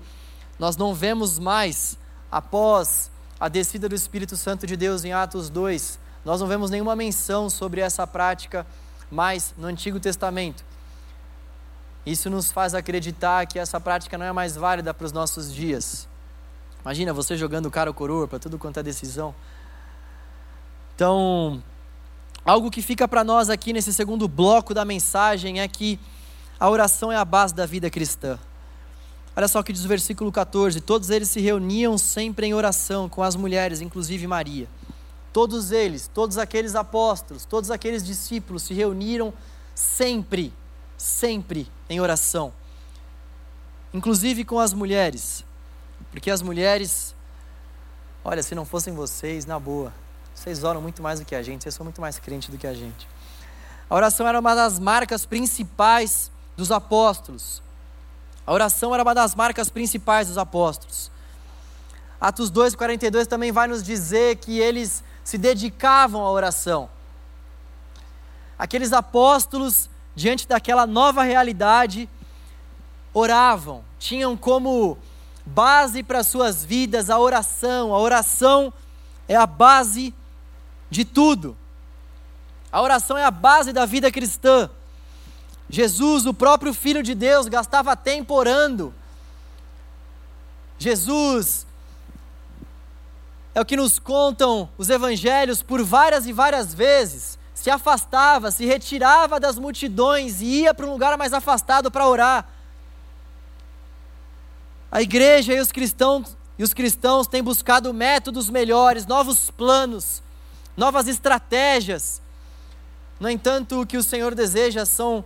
nós não vemos mais, após a descida do Espírito Santo de Deus em Atos 2, nós não vemos nenhuma menção sobre essa prática mais no Antigo Testamento. Isso nos faz acreditar que essa prática não é mais válida para os nossos dias. Imagina você jogando cara ou coroa para tudo quanto é decisão. Então, algo que fica para nós aqui nesse segundo bloco da mensagem é que a oração é a base da vida cristã. Olha só o que diz o versículo 14: Todos eles se reuniam sempre em oração com as mulheres, inclusive Maria. Todos eles, todos aqueles apóstolos, todos aqueles discípulos se reuniram sempre, sempre em oração. Inclusive com as mulheres. Porque as mulheres, olha, se não fossem vocês, na boa, Vocês oram muito mais do que a gente, vocês são muito mais crentes do que a gente. A oração era uma das marcas principais dos apóstolos. A oração era uma das marcas principais dos apóstolos. Atos 2,42 também vai nos dizer que eles se dedicavam à oração. Aqueles apóstolos, diante daquela nova realidade, oravam, tinham como base para suas vidas a oração. A oração é a base de tudo. A oração é a base da vida cristã. Jesus, o próprio Filho de Deus, gastava tempo orando. Jesus, é o que nos contam os evangelhos por várias e várias vezes, se afastava, se retirava das multidões e ia para um lugar mais afastado para orar. A igreja e os cristãos e os cristãos têm buscado métodos melhores, novos planos, novas estratégias. No entanto, o que o Senhor deseja são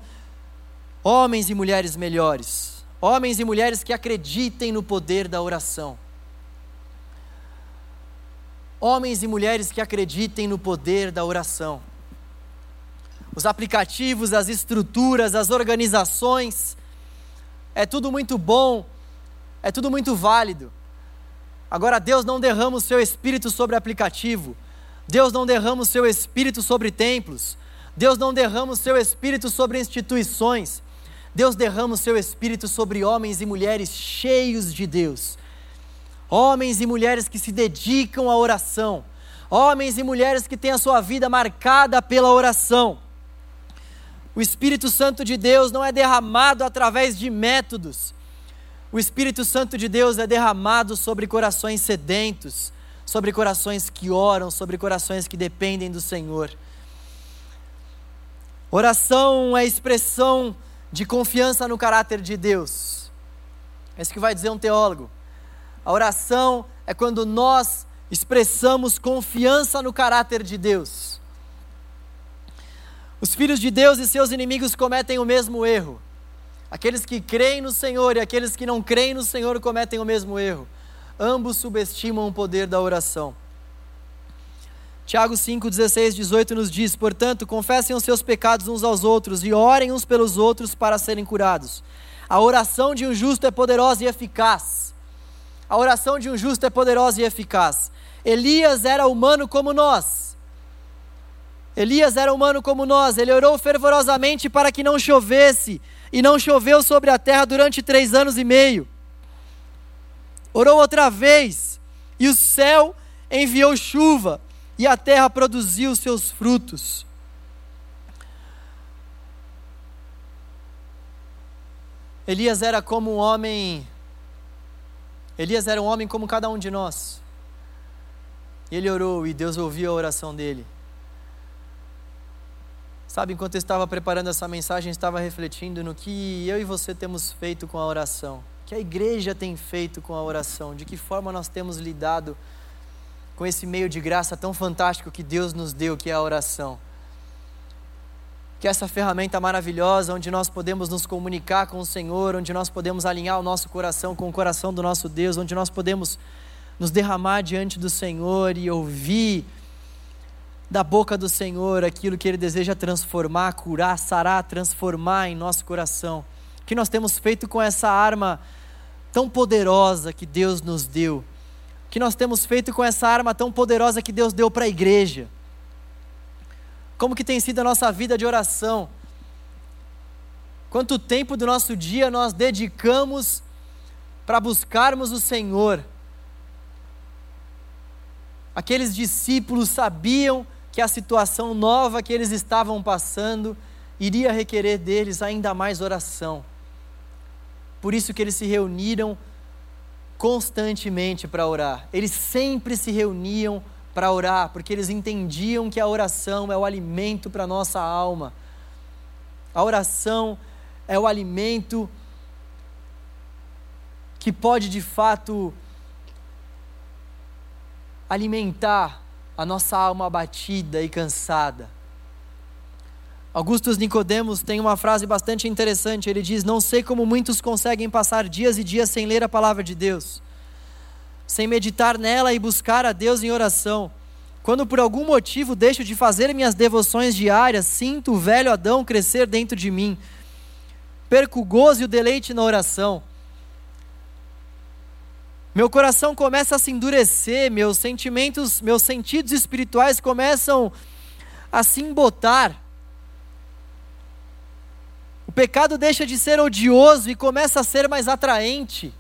homens e mulheres melhores, homens e mulheres que acreditem no poder da oração. Homens e mulheres que acreditem no poder da oração. Os aplicativos, as estruturas, as organizações, é tudo muito bom, é tudo muito válido. Agora, Deus não derrama o seu espírito sobre aplicativo, Deus não derrama o seu espírito sobre templos, Deus não derrama o seu espírito sobre instituições, Deus derrama o seu espírito sobre homens e mulheres cheios de Deus. Homens e mulheres que se dedicam à oração. Homens e mulheres que têm a sua vida marcada pela oração. O Espírito Santo de Deus não é derramado através de métodos. O Espírito Santo de Deus é derramado sobre corações sedentos, sobre corações que oram, sobre corações que dependem do Senhor. Oração é expressão de confiança no caráter de Deus. É isso que vai dizer um teólogo. A oração é quando nós expressamos confiança no caráter de Deus. Os filhos de Deus e seus inimigos cometem o mesmo erro. Aqueles que creem no Senhor e aqueles que não creem no Senhor cometem o mesmo erro. Ambos subestimam o poder da oração. Tiago 5, 16, 18 nos diz: Portanto, confessem os seus pecados uns aos outros e orem uns pelos outros para serem curados. A oração de um justo é poderosa e eficaz. A oração de um justo é poderosa e eficaz. Elias era humano como nós. Elias era humano como nós. Ele orou fervorosamente para que não chovesse, e não choveu sobre a terra durante três anos e meio. Orou outra vez, e o céu enviou chuva e a terra produziu seus frutos. Elias era como um homem. Elias era um homem como cada um de nós. Ele orou e Deus ouviu a oração dele. Sabe, enquanto eu estava preparando essa mensagem, estava refletindo no que eu e você temos feito com a oração, que a igreja tem feito com a oração, de que forma nós temos lidado com esse meio de graça tão fantástico que Deus nos deu, que é a oração. Que essa ferramenta maravilhosa, onde nós podemos nos comunicar com o Senhor, onde nós podemos alinhar o nosso coração com o coração do nosso Deus, onde nós podemos nos derramar diante do Senhor e ouvir da boca do Senhor aquilo que Ele deseja transformar, curar, sarar, transformar em nosso coração. Que nós temos feito com essa arma tão poderosa que Deus nos deu que nós temos feito com essa arma tão poderosa que Deus deu para a igreja? Como que tem sido a nossa vida de oração? Quanto tempo do nosso dia nós dedicamos para buscarmos o Senhor? Aqueles discípulos sabiam que a situação nova que eles estavam passando iria requerer deles ainda mais oração. Por isso que eles se reuniram constantemente para orar. Eles sempre se reuniam para orar, porque eles entendiam que a oração é o alimento para a nossa alma. A oração é o alimento que pode de fato alimentar a nossa alma abatida e cansada. Augustus Nicodemos tem uma frase bastante interessante. Ele diz: Não sei como muitos conseguem passar dias e dias sem ler a palavra de Deus, sem meditar nela e buscar a Deus em oração. Quando por algum motivo deixo de fazer minhas devoções diárias, sinto o velho Adão crescer dentro de mim. Perco o gozo e o deleite na oração. Meu coração começa a se endurecer, meus sentimentos, meus sentidos espirituais começam a se embotar. O pecado deixa de ser odioso e começa a ser mais atraente.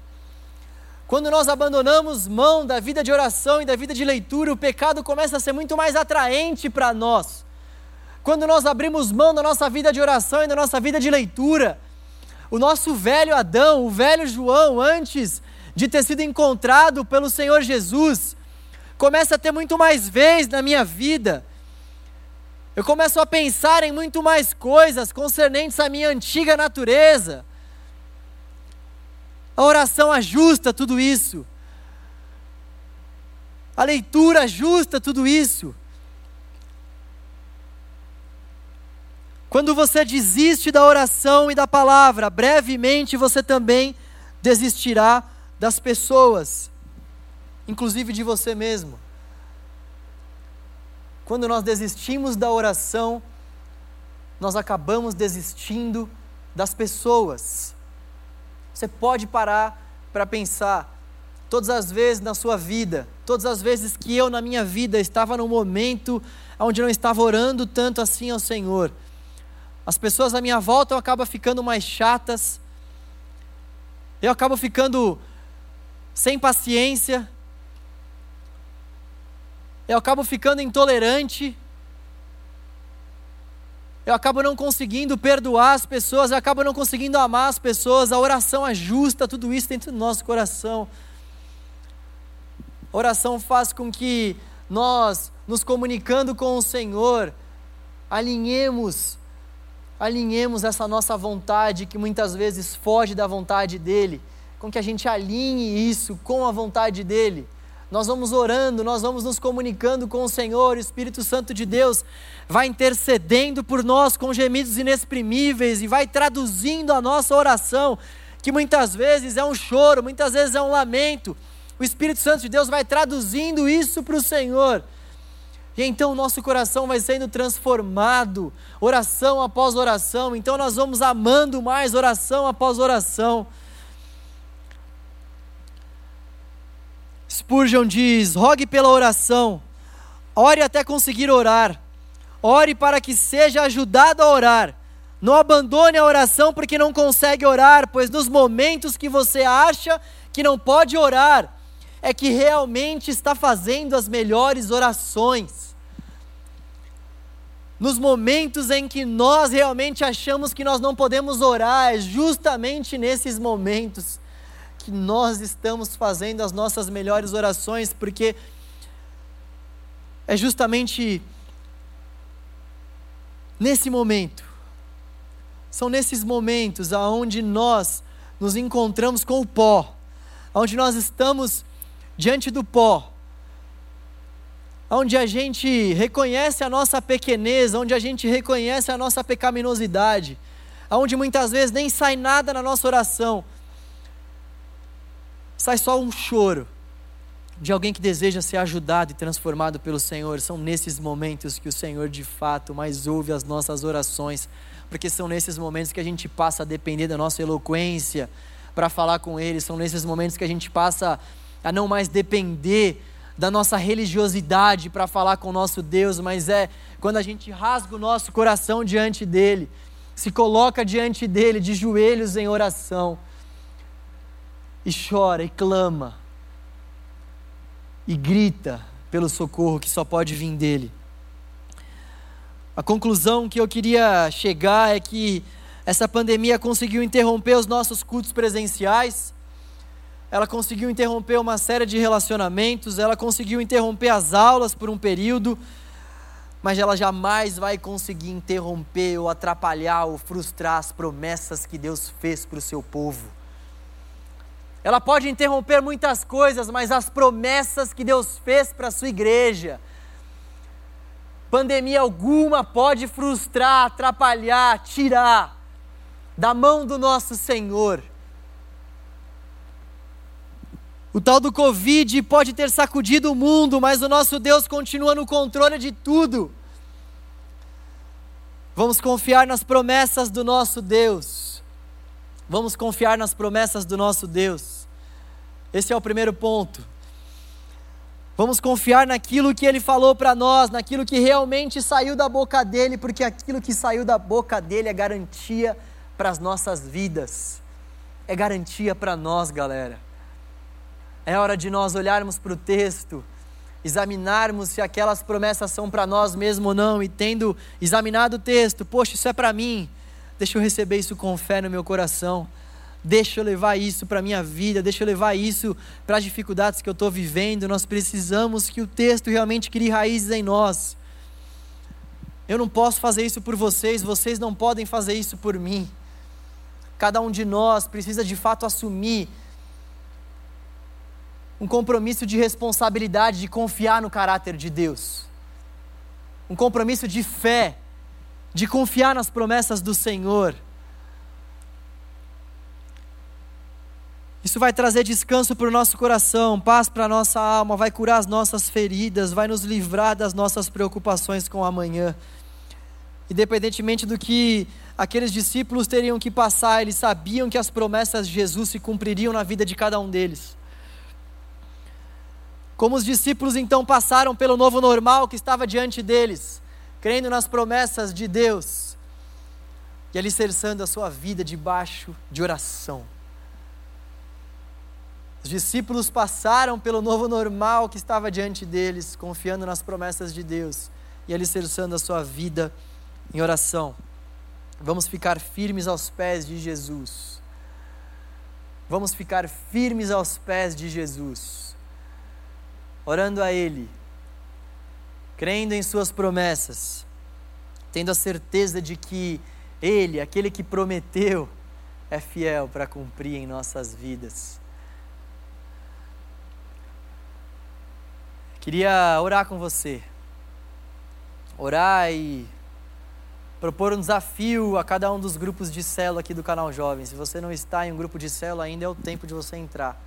Quando nós abandonamos mão da vida de oração e da vida de leitura, o pecado começa a ser muito mais atraente para nós. Quando nós abrimos mão da nossa vida de oração e da nossa vida de leitura, o nosso velho Adão, o velho João, antes de ter sido encontrado pelo Senhor Jesus, começa a ter muito mais vez na minha vida. Eu começo a pensar em muito mais coisas concernentes à minha antiga natureza a oração ajusta tudo isso. A leitura ajusta tudo isso. Quando você desiste da oração e da palavra, brevemente você também desistirá das pessoas, inclusive de você mesmo. Quando nós desistimos da oração, nós acabamos desistindo das pessoas. Você pode parar para pensar. Todas as vezes na sua vida, todas as vezes que eu na minha vida estava num momento onde não estava orando tanto assim ao Senhor, as pessoas à minha volta acabam ficando mais chatas, eu acabo ficando sem paciência, eu acabo ficando intolerante, eu acabo não conseguindo perdoar as pessoas, eu acabo não conseguindo amar as pessoas. A oração ajusta tudo isso dentro do nosso coração. A oração faz com que nós, nos comunicando com o Senhor, alinhemos, alinhemos essa nossa vontade que muitas vezes foge da vontade dEle, com que a gente alinhe isso com a vontade dEle nós vamos orando, nós vamos nos comunicando com o Senhor, o Espírito Santo de Deus vai intercedendo por nós com gemidos inexprimíveis e vai traduzindo a nossa oração, que muitas vezes é um choro, muitas vezes é um lamento. O Espírito Santo de Deus vai traduzindo isso para o Senhor. E então o nosso coração vai sendo transformado, oração após oração. Então nós vamos amando mais oração após oração. Spurgeon diz: rogue pela oração, ore até conseguir orar, ore para que seja ajudado a orar. Não abandone a oração porque não consegue orar, pois nos momentos que você acha que não pode orar, é que realmente está fazendo as melhores orações. Nos momentos em que nós realmente achamos que nós não podemos orar, é justamente nesses momentos que nós estamos fazendo as nossas melhores orações, porque é justamente nesse momento, são nesses momentos aonde nós nos encontramos com o pó, onde nós estamos diante do pó, onde a gente reconhece a nossa pequenez, onde a gente reconhece a nossa pecaminosidade, onde muitas vezes nem sai nada na nossa oração, sai só um choro de alguém que deseja ser ajudado e transformado pelo Senhor. São nesses momentos que o Senhor de fato mais ouve as nossas orações, porque são nesses momentos que a gente passa a depender da nossa eloquência para falar com Ele, são nesses momentos que a gente passa a não mais depender da nossa religiosidade para falar com o nosso Deus, mas é quando a gente rasga o nosso coração diante dEle, se coloca diante dEle de joelhos em oração e chora e clama e grita pelo socorro que só pode vir dele. A conclusão que eu queria chegar é que essa pandemia conseguiu interromper os nossos cultos presenciais, ela conseguiu interromper uma série de relacionamentos, ela conseguiu interromper as aulas por um período, mas ela jamais vai conseguir interromper ou atrapalhar ou frustrar as promessas que Deus fez para o seu povo. Ela pode interromper muitas coisas, mas as promessas que Deus fez para a sua igreja, pandemia alguma pode frustrar, atrapalhar, tirar da mão do nosso Senhor. O tal do Covid pode ter sacudido o mundo, mas o nosso Deus continua no controle de tudo. Vamos confiar nas promessas do nosso Deus. Vamos confiar nas promessas do nosso Deus. Esse é o primeiro ponto. Vamos confiar naquilo que ele falou para nós, naquilo que realmente saiu da boca dele, porque aquilo que saiu da boca dele é garantia para as nossas vidas. É garantia para nós, galera. É hora de nós olharmos para o texto, examinarmos se aquelas promessas são para nós mesmo ou não, e tendo examinado o texto, poxa, isso é para mim, deixa eu receber isso com fé no meu coração, deixa eu levar isso para a minha vida, deixa eu levar isso para as dificuldades que eu estou vivendo. Nós precisamos que o texto realmente crie raízes em nós. Eu não posso fazer isso por vocês, vocês não podem fazer isso por mim. Cada um de nós precisa de fato assumir um compromisso de responsabilidade, de confiar no caráter de Deus, um compromisso de fé, de confiar nas promessas do Senhor. Isso vai trazer descanso para o nosso coração, paz para a nossa alma, vai curar as nossas feridas, vai nos livrar das nossas preocupações com o amanhã. Independentemente do que aqueles discípulos teriam que passar, eles sabiam que as promessas de Jesus se cumpririam na vida de cada um deles. Como os discípulos então passaram pelo novo normal que estava diante deles, crendo nas promessas de Deus e alicerçando a sua vida debaixo de oração. Os discípulos passaram pelo novo normal que estava diante deles, confiando nas promessas de Deus e alicerçando a sua vida em oração. Vamos ficar firmes aos pés de Jesus. Vamos ficar firmes aos pés de Jesus orando a Ele, crendo em Suas promessas, tendo a certeza de que Ele, aquele que prometeu, é fiel para cumprir em nossas vidas. Queria orar com você, orar e propor um desafio a cada um dos grupos de célula aqui do canal Jovem. Se você não está em um grupo de célula ainda, é o tempo de você entrar.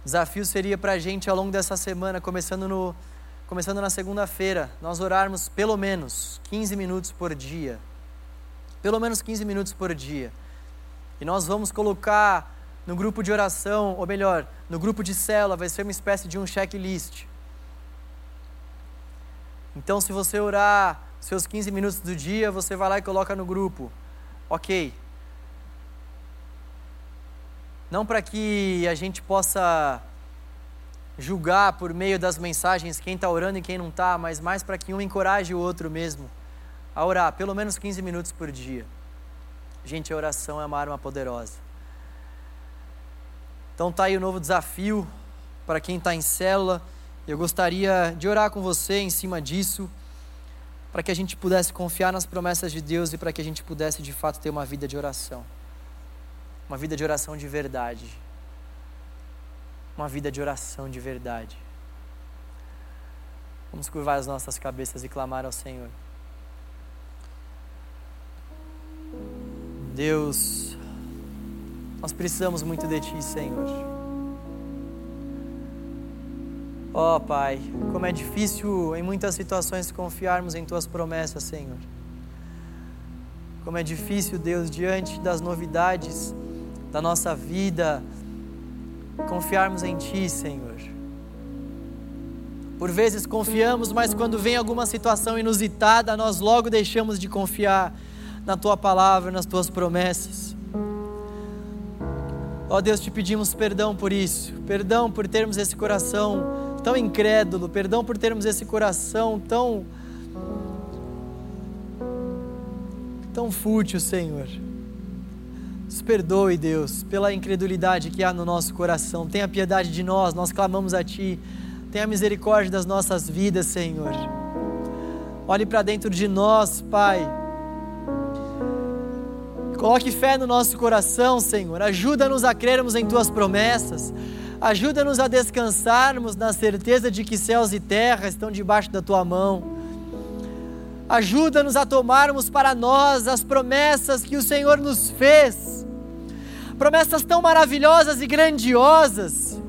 O desafio seria para a gente ao longo dessa semana, começando, no, começando na segunda-feira, nós orarmos pelo menos 15 minutos por dia. Pelo menos 15 minutos por dia. E nós vamos colocar no grupo de oração, ou melhor, no grupo de célula, vai ser uma espécie de um checklist. Então, se você orar seus 15 minutos do dia, você vai lá e coloca no grupo. Ok, não para que a gente possa julgar por meio das mensagens quem está orando e quem não está, mas mais para que um encoraje o outro mesmo a orar, pelo menos 15 minutos por dia. Gente, a oração é uma arma poderosa. Então tá aí o novo desafio para quem está em célula. Eu gostaria de orar com você em cima disso, para que a gente pudesse confiar nas promessas de Deus e para que a gente pudesse de fato ter uma vida de oração uma vida de oração de verdade. Uma vida de oração de verdade. Vamos curvar as nossas cabeças e clamar ao Senhor. Deus, nós precisamos muito de Ti, Senhor. Ó oh, Pai, como é difícil em muitas situações confiarmos em Tuas promessas, Senhor. Como é difícil, Deus, diante das novidades da nossa vida, confiarmos em Ti, Senhor. Por vezes confiamos, mas quando vem alguma situação inusitada, nós logo deixamos de confiar na Tua palavra, nas Tuas promessas. Ó oh, Deus, te pedimos perdão por isso, perdão por termos esse coração tão incrédulo, perdão por termos esse coração tão. tão fútil, Senhor. Nos perdoe, Deus, pela incredulidade que há no nosso coração. Tenha piedade de nós, nós clamamos a Ti. Tenha misericórdia das nossas vidas, Senhor. Olhe para dentro de nós, Pai. Coloque fé no nosso coração, Senhor. Ajuda-nos a crermos em Tuas promessas. Ajuda-nos a descansarmos na certeza de que céus e terra estão debaixo da Tua mão. Ajuda-nos a tomarmos para nós as promessas que o Senhor nos fez. Promessas tão maravilhosas e grandiosas,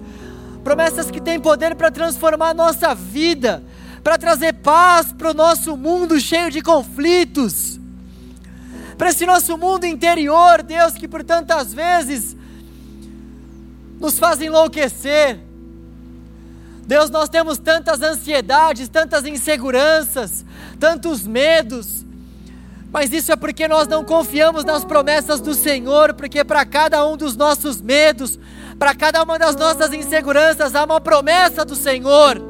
promessas que têm poder para transformar a nossa vida, para trazer paz para o nosso mundo cheio de conflitos, para esse nosso mundo interior, Deus, que por tantas vezes nos faz enlouquecer. Deus, nós temos tantas ansiedades, tantas inseguranças, tantos medos, mas isso é porque nós não confiamos nas promessas do Senhor, porque para cada um dos nossos medos, para cada uma das nossas inseguranças, há uma promessa do Senhor.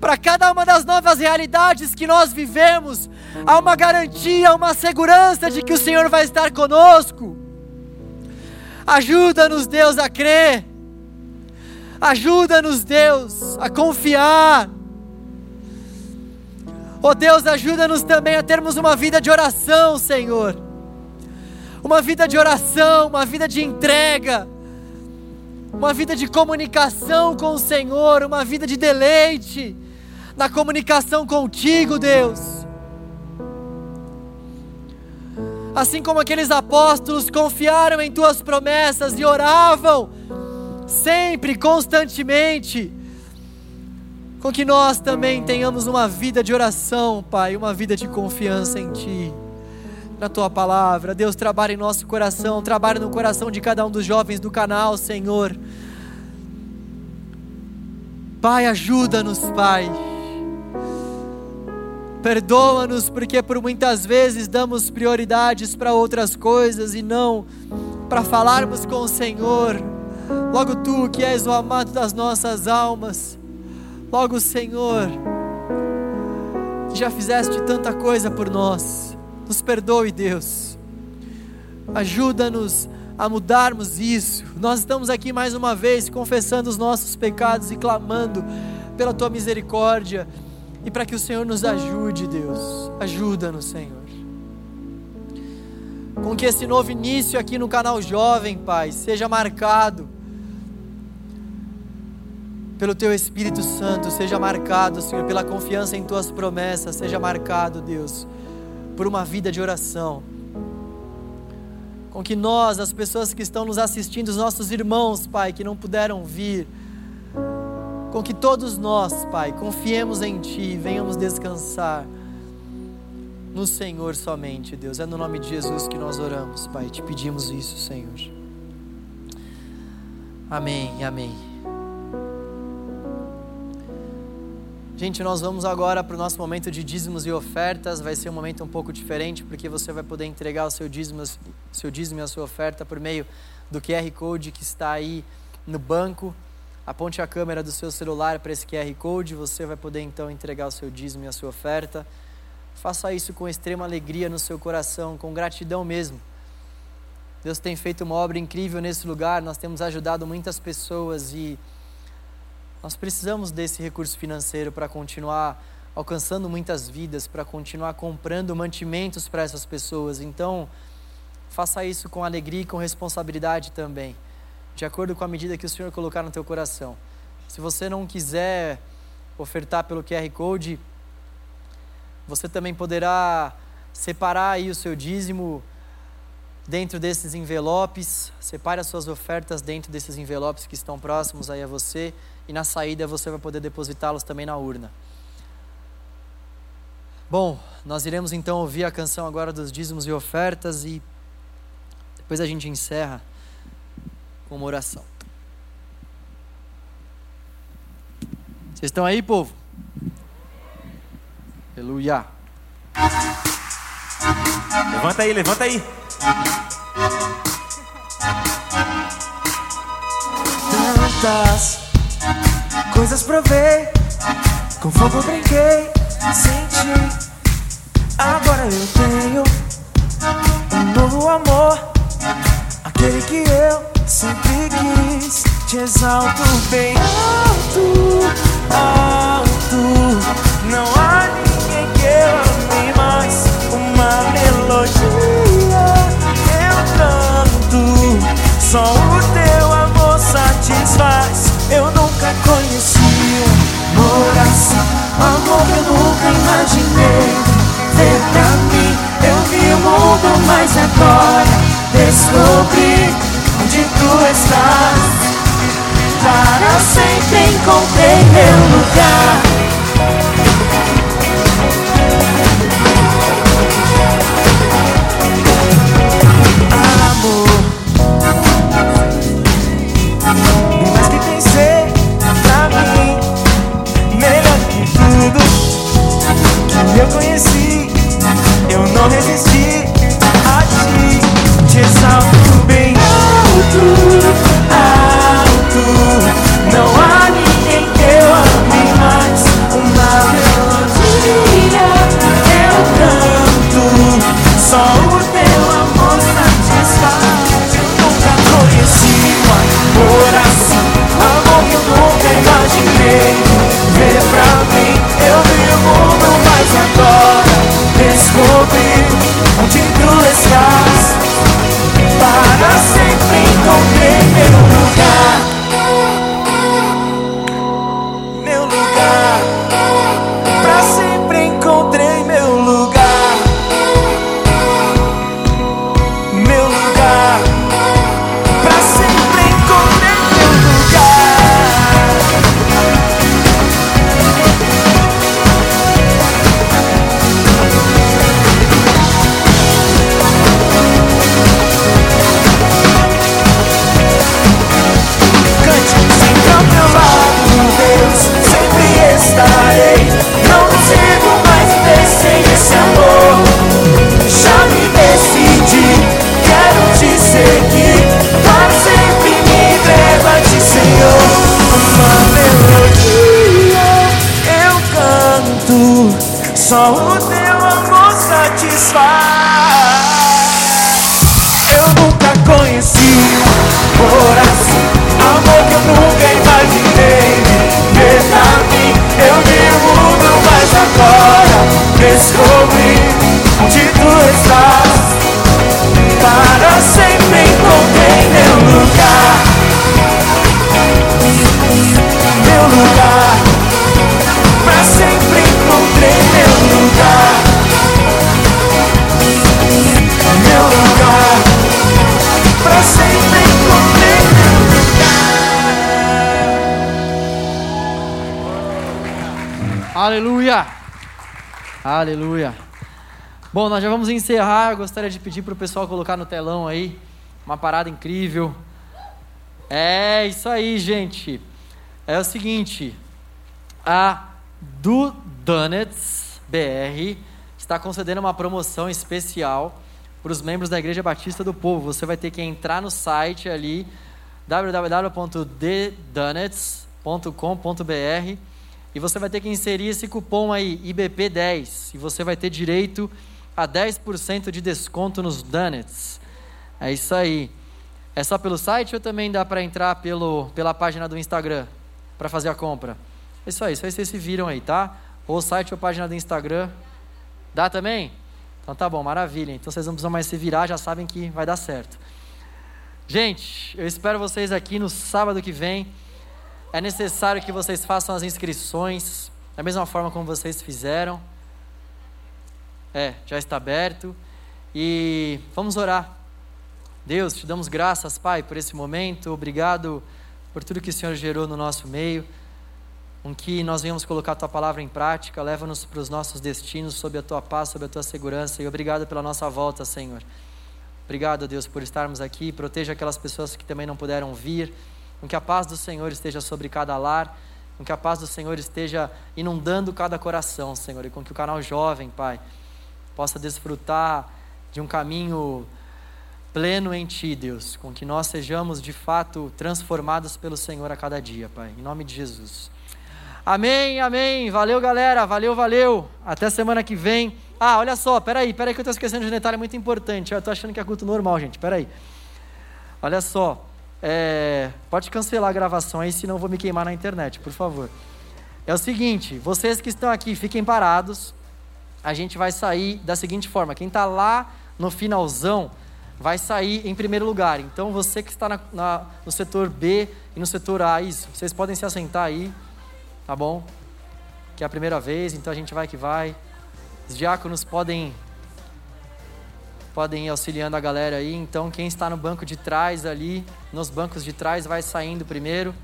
Para cada uma das novas realidades que nós vivemos, há uma garantia, uma segurança de que o Senhor vai estar conosco. Ajuda-nos, Deus, a crer. Ajuda-nos, Deus, a confiar. Oh Deus, ajuda-nos também a termos uma vida de oração, Senhor. Uma vida de oração, uma vida de entrega, uma vida de comunicação com o Senhor, uma vida de deleite na comunicação contigo, Deus. Assim como aqueles apóstolos confiaram em tuas promessas e oravam sempre, constantemente, com que nós também tenhamos uma vida de oração, Pai, uma vida de confiança em Ti, na Tua palavra. Deus, trabalha em nosso coração, trabalha no coração de cada um dos jovens do canal, Senhor. Pai, ajuda-nos, Pai. Perdoa-nos, porque por muitas vezes damos prioridades para outras coisas e não para falarmos com o Senhor. Logo tu, que és o amado das nossas almas, Logo, Senhor, já fizeste tanta coisa por nós, nos perdoe, Deus. Ajuda-nos a mudarmos isso. Nós estamos aqui mais uma vez confessando os nossos pecados e clamando pela tua misericórdia e para que o Senhor nos ajude, Deus. Ajuda-nos, Senhor. Com que esse novo início aqui no canal Jovem, Pai, seja marcado pelo Teu Espírito Santo, seja marcado, Senhor, pela confiança em Tuas promessas, seja marcado, Deus, por uma vida de oração. Com que nós, as pessoas que estão nos assistindo, os nossos irmãos, Pai, que não puderam vir, com que todos nós, Pai, confiemos em Ti e venhamos descansar no Senhor somente, Deus. É no nome de Jesus que nós oramos, Pai. Te pedimos isso, Senhor. Amém, amém. Gente, nós vamos agora para o nosso momento de dízimos e ofertas. Vai ser um momento um pouco diferente, porque você vai poder entregar o seu dízimo, seu dízimo e a sua oferta por meio do QR Code que está aí no banco. Aponte a câmera do seu celular para esse QR Code. Você vai poder então entregar o seu dízimo e a sua oferta. Faça isso com extrema alegria no seu coração, com gratidão mesmo. Deus tem feito uma obra incrível nesse lugar. Nós temos ajudado muitas pessoas e nós precisamos desse recurso financeiro para continuar alcançando muitas vidas, para continuar comprando mantimentos para essas pessoas. Então, faça isso com alegria e com responsabilidade também, de acordo com a medida que o Senhor colocar no teu coração. Se você não quiser ofertar pelo QR Code, você também poderá separar aí o seu dízimo dentro desses envelopes, separe as suas ofertas dentro desses envelopes que estão próximos aí a você e na saída você vai poder depositá-los também na urna. Bom, nós iremos então ouvir a canção agora dos dízimos e ofertas e depois a gente encerra com uma oração. Vocês estão aí, povo? Aleluia. Levanta aí, levanta aí. Tantas coisas provei, com fogo brinquei, senti. Agora eu tenho um novo amor, aquele que eu sempre quis. Te exalto bem alto, alto. Não há ninguém que eu ame mais. Uma melodia eu canto, só o teu amor satisfaz eu nunca conheci o Coração, amor que eu nunca imaginei. ver pra mim, eu vi o mundo, mas agora descobri onde tu estás. Para sempre encontrei meu lugar. Eu Bom, nós já vamos encerrar. Eu gostaria de pedir para o pessoal colocar no telão aí uma parada incrível. É isso aí, gente. É o seguinte: a do Donuts BR está concedendo uma promoção especial para os membros da Igreja Batista do Povo. Você vai ter que entrar no site ali www.thedonuts.com.br e você vai ter que inserir esse cupom aí, IBP10, e você vai ter direito a 10% de desconto nos donuts. É isso aí. É só pelo site ou também dá para entrar pelo, pela página do Instagram para fazer a compra? É isso aí, isso aí vocês se viram aí, tá? Ou site ou página do Instagram. Dá também? Então tá bom, maravilha. Então vocês não precisam mais se virar, já sabem que vai dar certo. Gente, eu espero vocês aqui no sábado que vem. É necessário que vocês façam as inscrições da mesma forma como vocês fizeram. É, já está aberto. E vamos orar. Deus, te damos graças, Pai, por esse momento. Obrigado por tudo que o Senhor gerou no nosso meio. Com que nós venhamos colocar a tua palavra em prática, leva-nos para os nossos destinos, sob a tua paz, sob a tua segurança. E obrigado pela nossa volta, Senhor. Obrigado, Deus, por estarmos aqui. Proteja aquelas pessoas que também não puderam vir. Com que a paz do Senhor esteja sobre cada lar. Com que a paz do Senhor esteja inundando cada coração, Senhor. E com que o canal jovem, Pai, possa desfrutar de um caminho pleno em Ti, Deus. Com que nós sejamos de fato transformados pelo Senhor a cada dia, Pai. Em nome de Jesus. Amém, amém. Valeu, galera. Valeu, valeu. Até semana que vem. Ah, olha só, peraí, peraí que eu estou esquecendo de um detalhe muito importante. Eu estou achando que é culto normal, gente. Peraí. Olha só. É, pode cancelar a gravação aí, senão eu vou me queimar na internet, por favor. É o seguinte, vocês que estão aqui, fiquem parados. A gente vai sair da seguinte forma: quem está lá no finalzão vai sair em primeiro lugar. Então, você que está na, na, no setor B e no setor A, isso, vocês podem se assentar aí, tá bom? Que é a primeira vez, então a gente vai que vai. Os diáconos podem podem ir auxiliando a galera aí. Então, quem está no banco de trás ali, nos bancos de trás, vai saindo primeiro.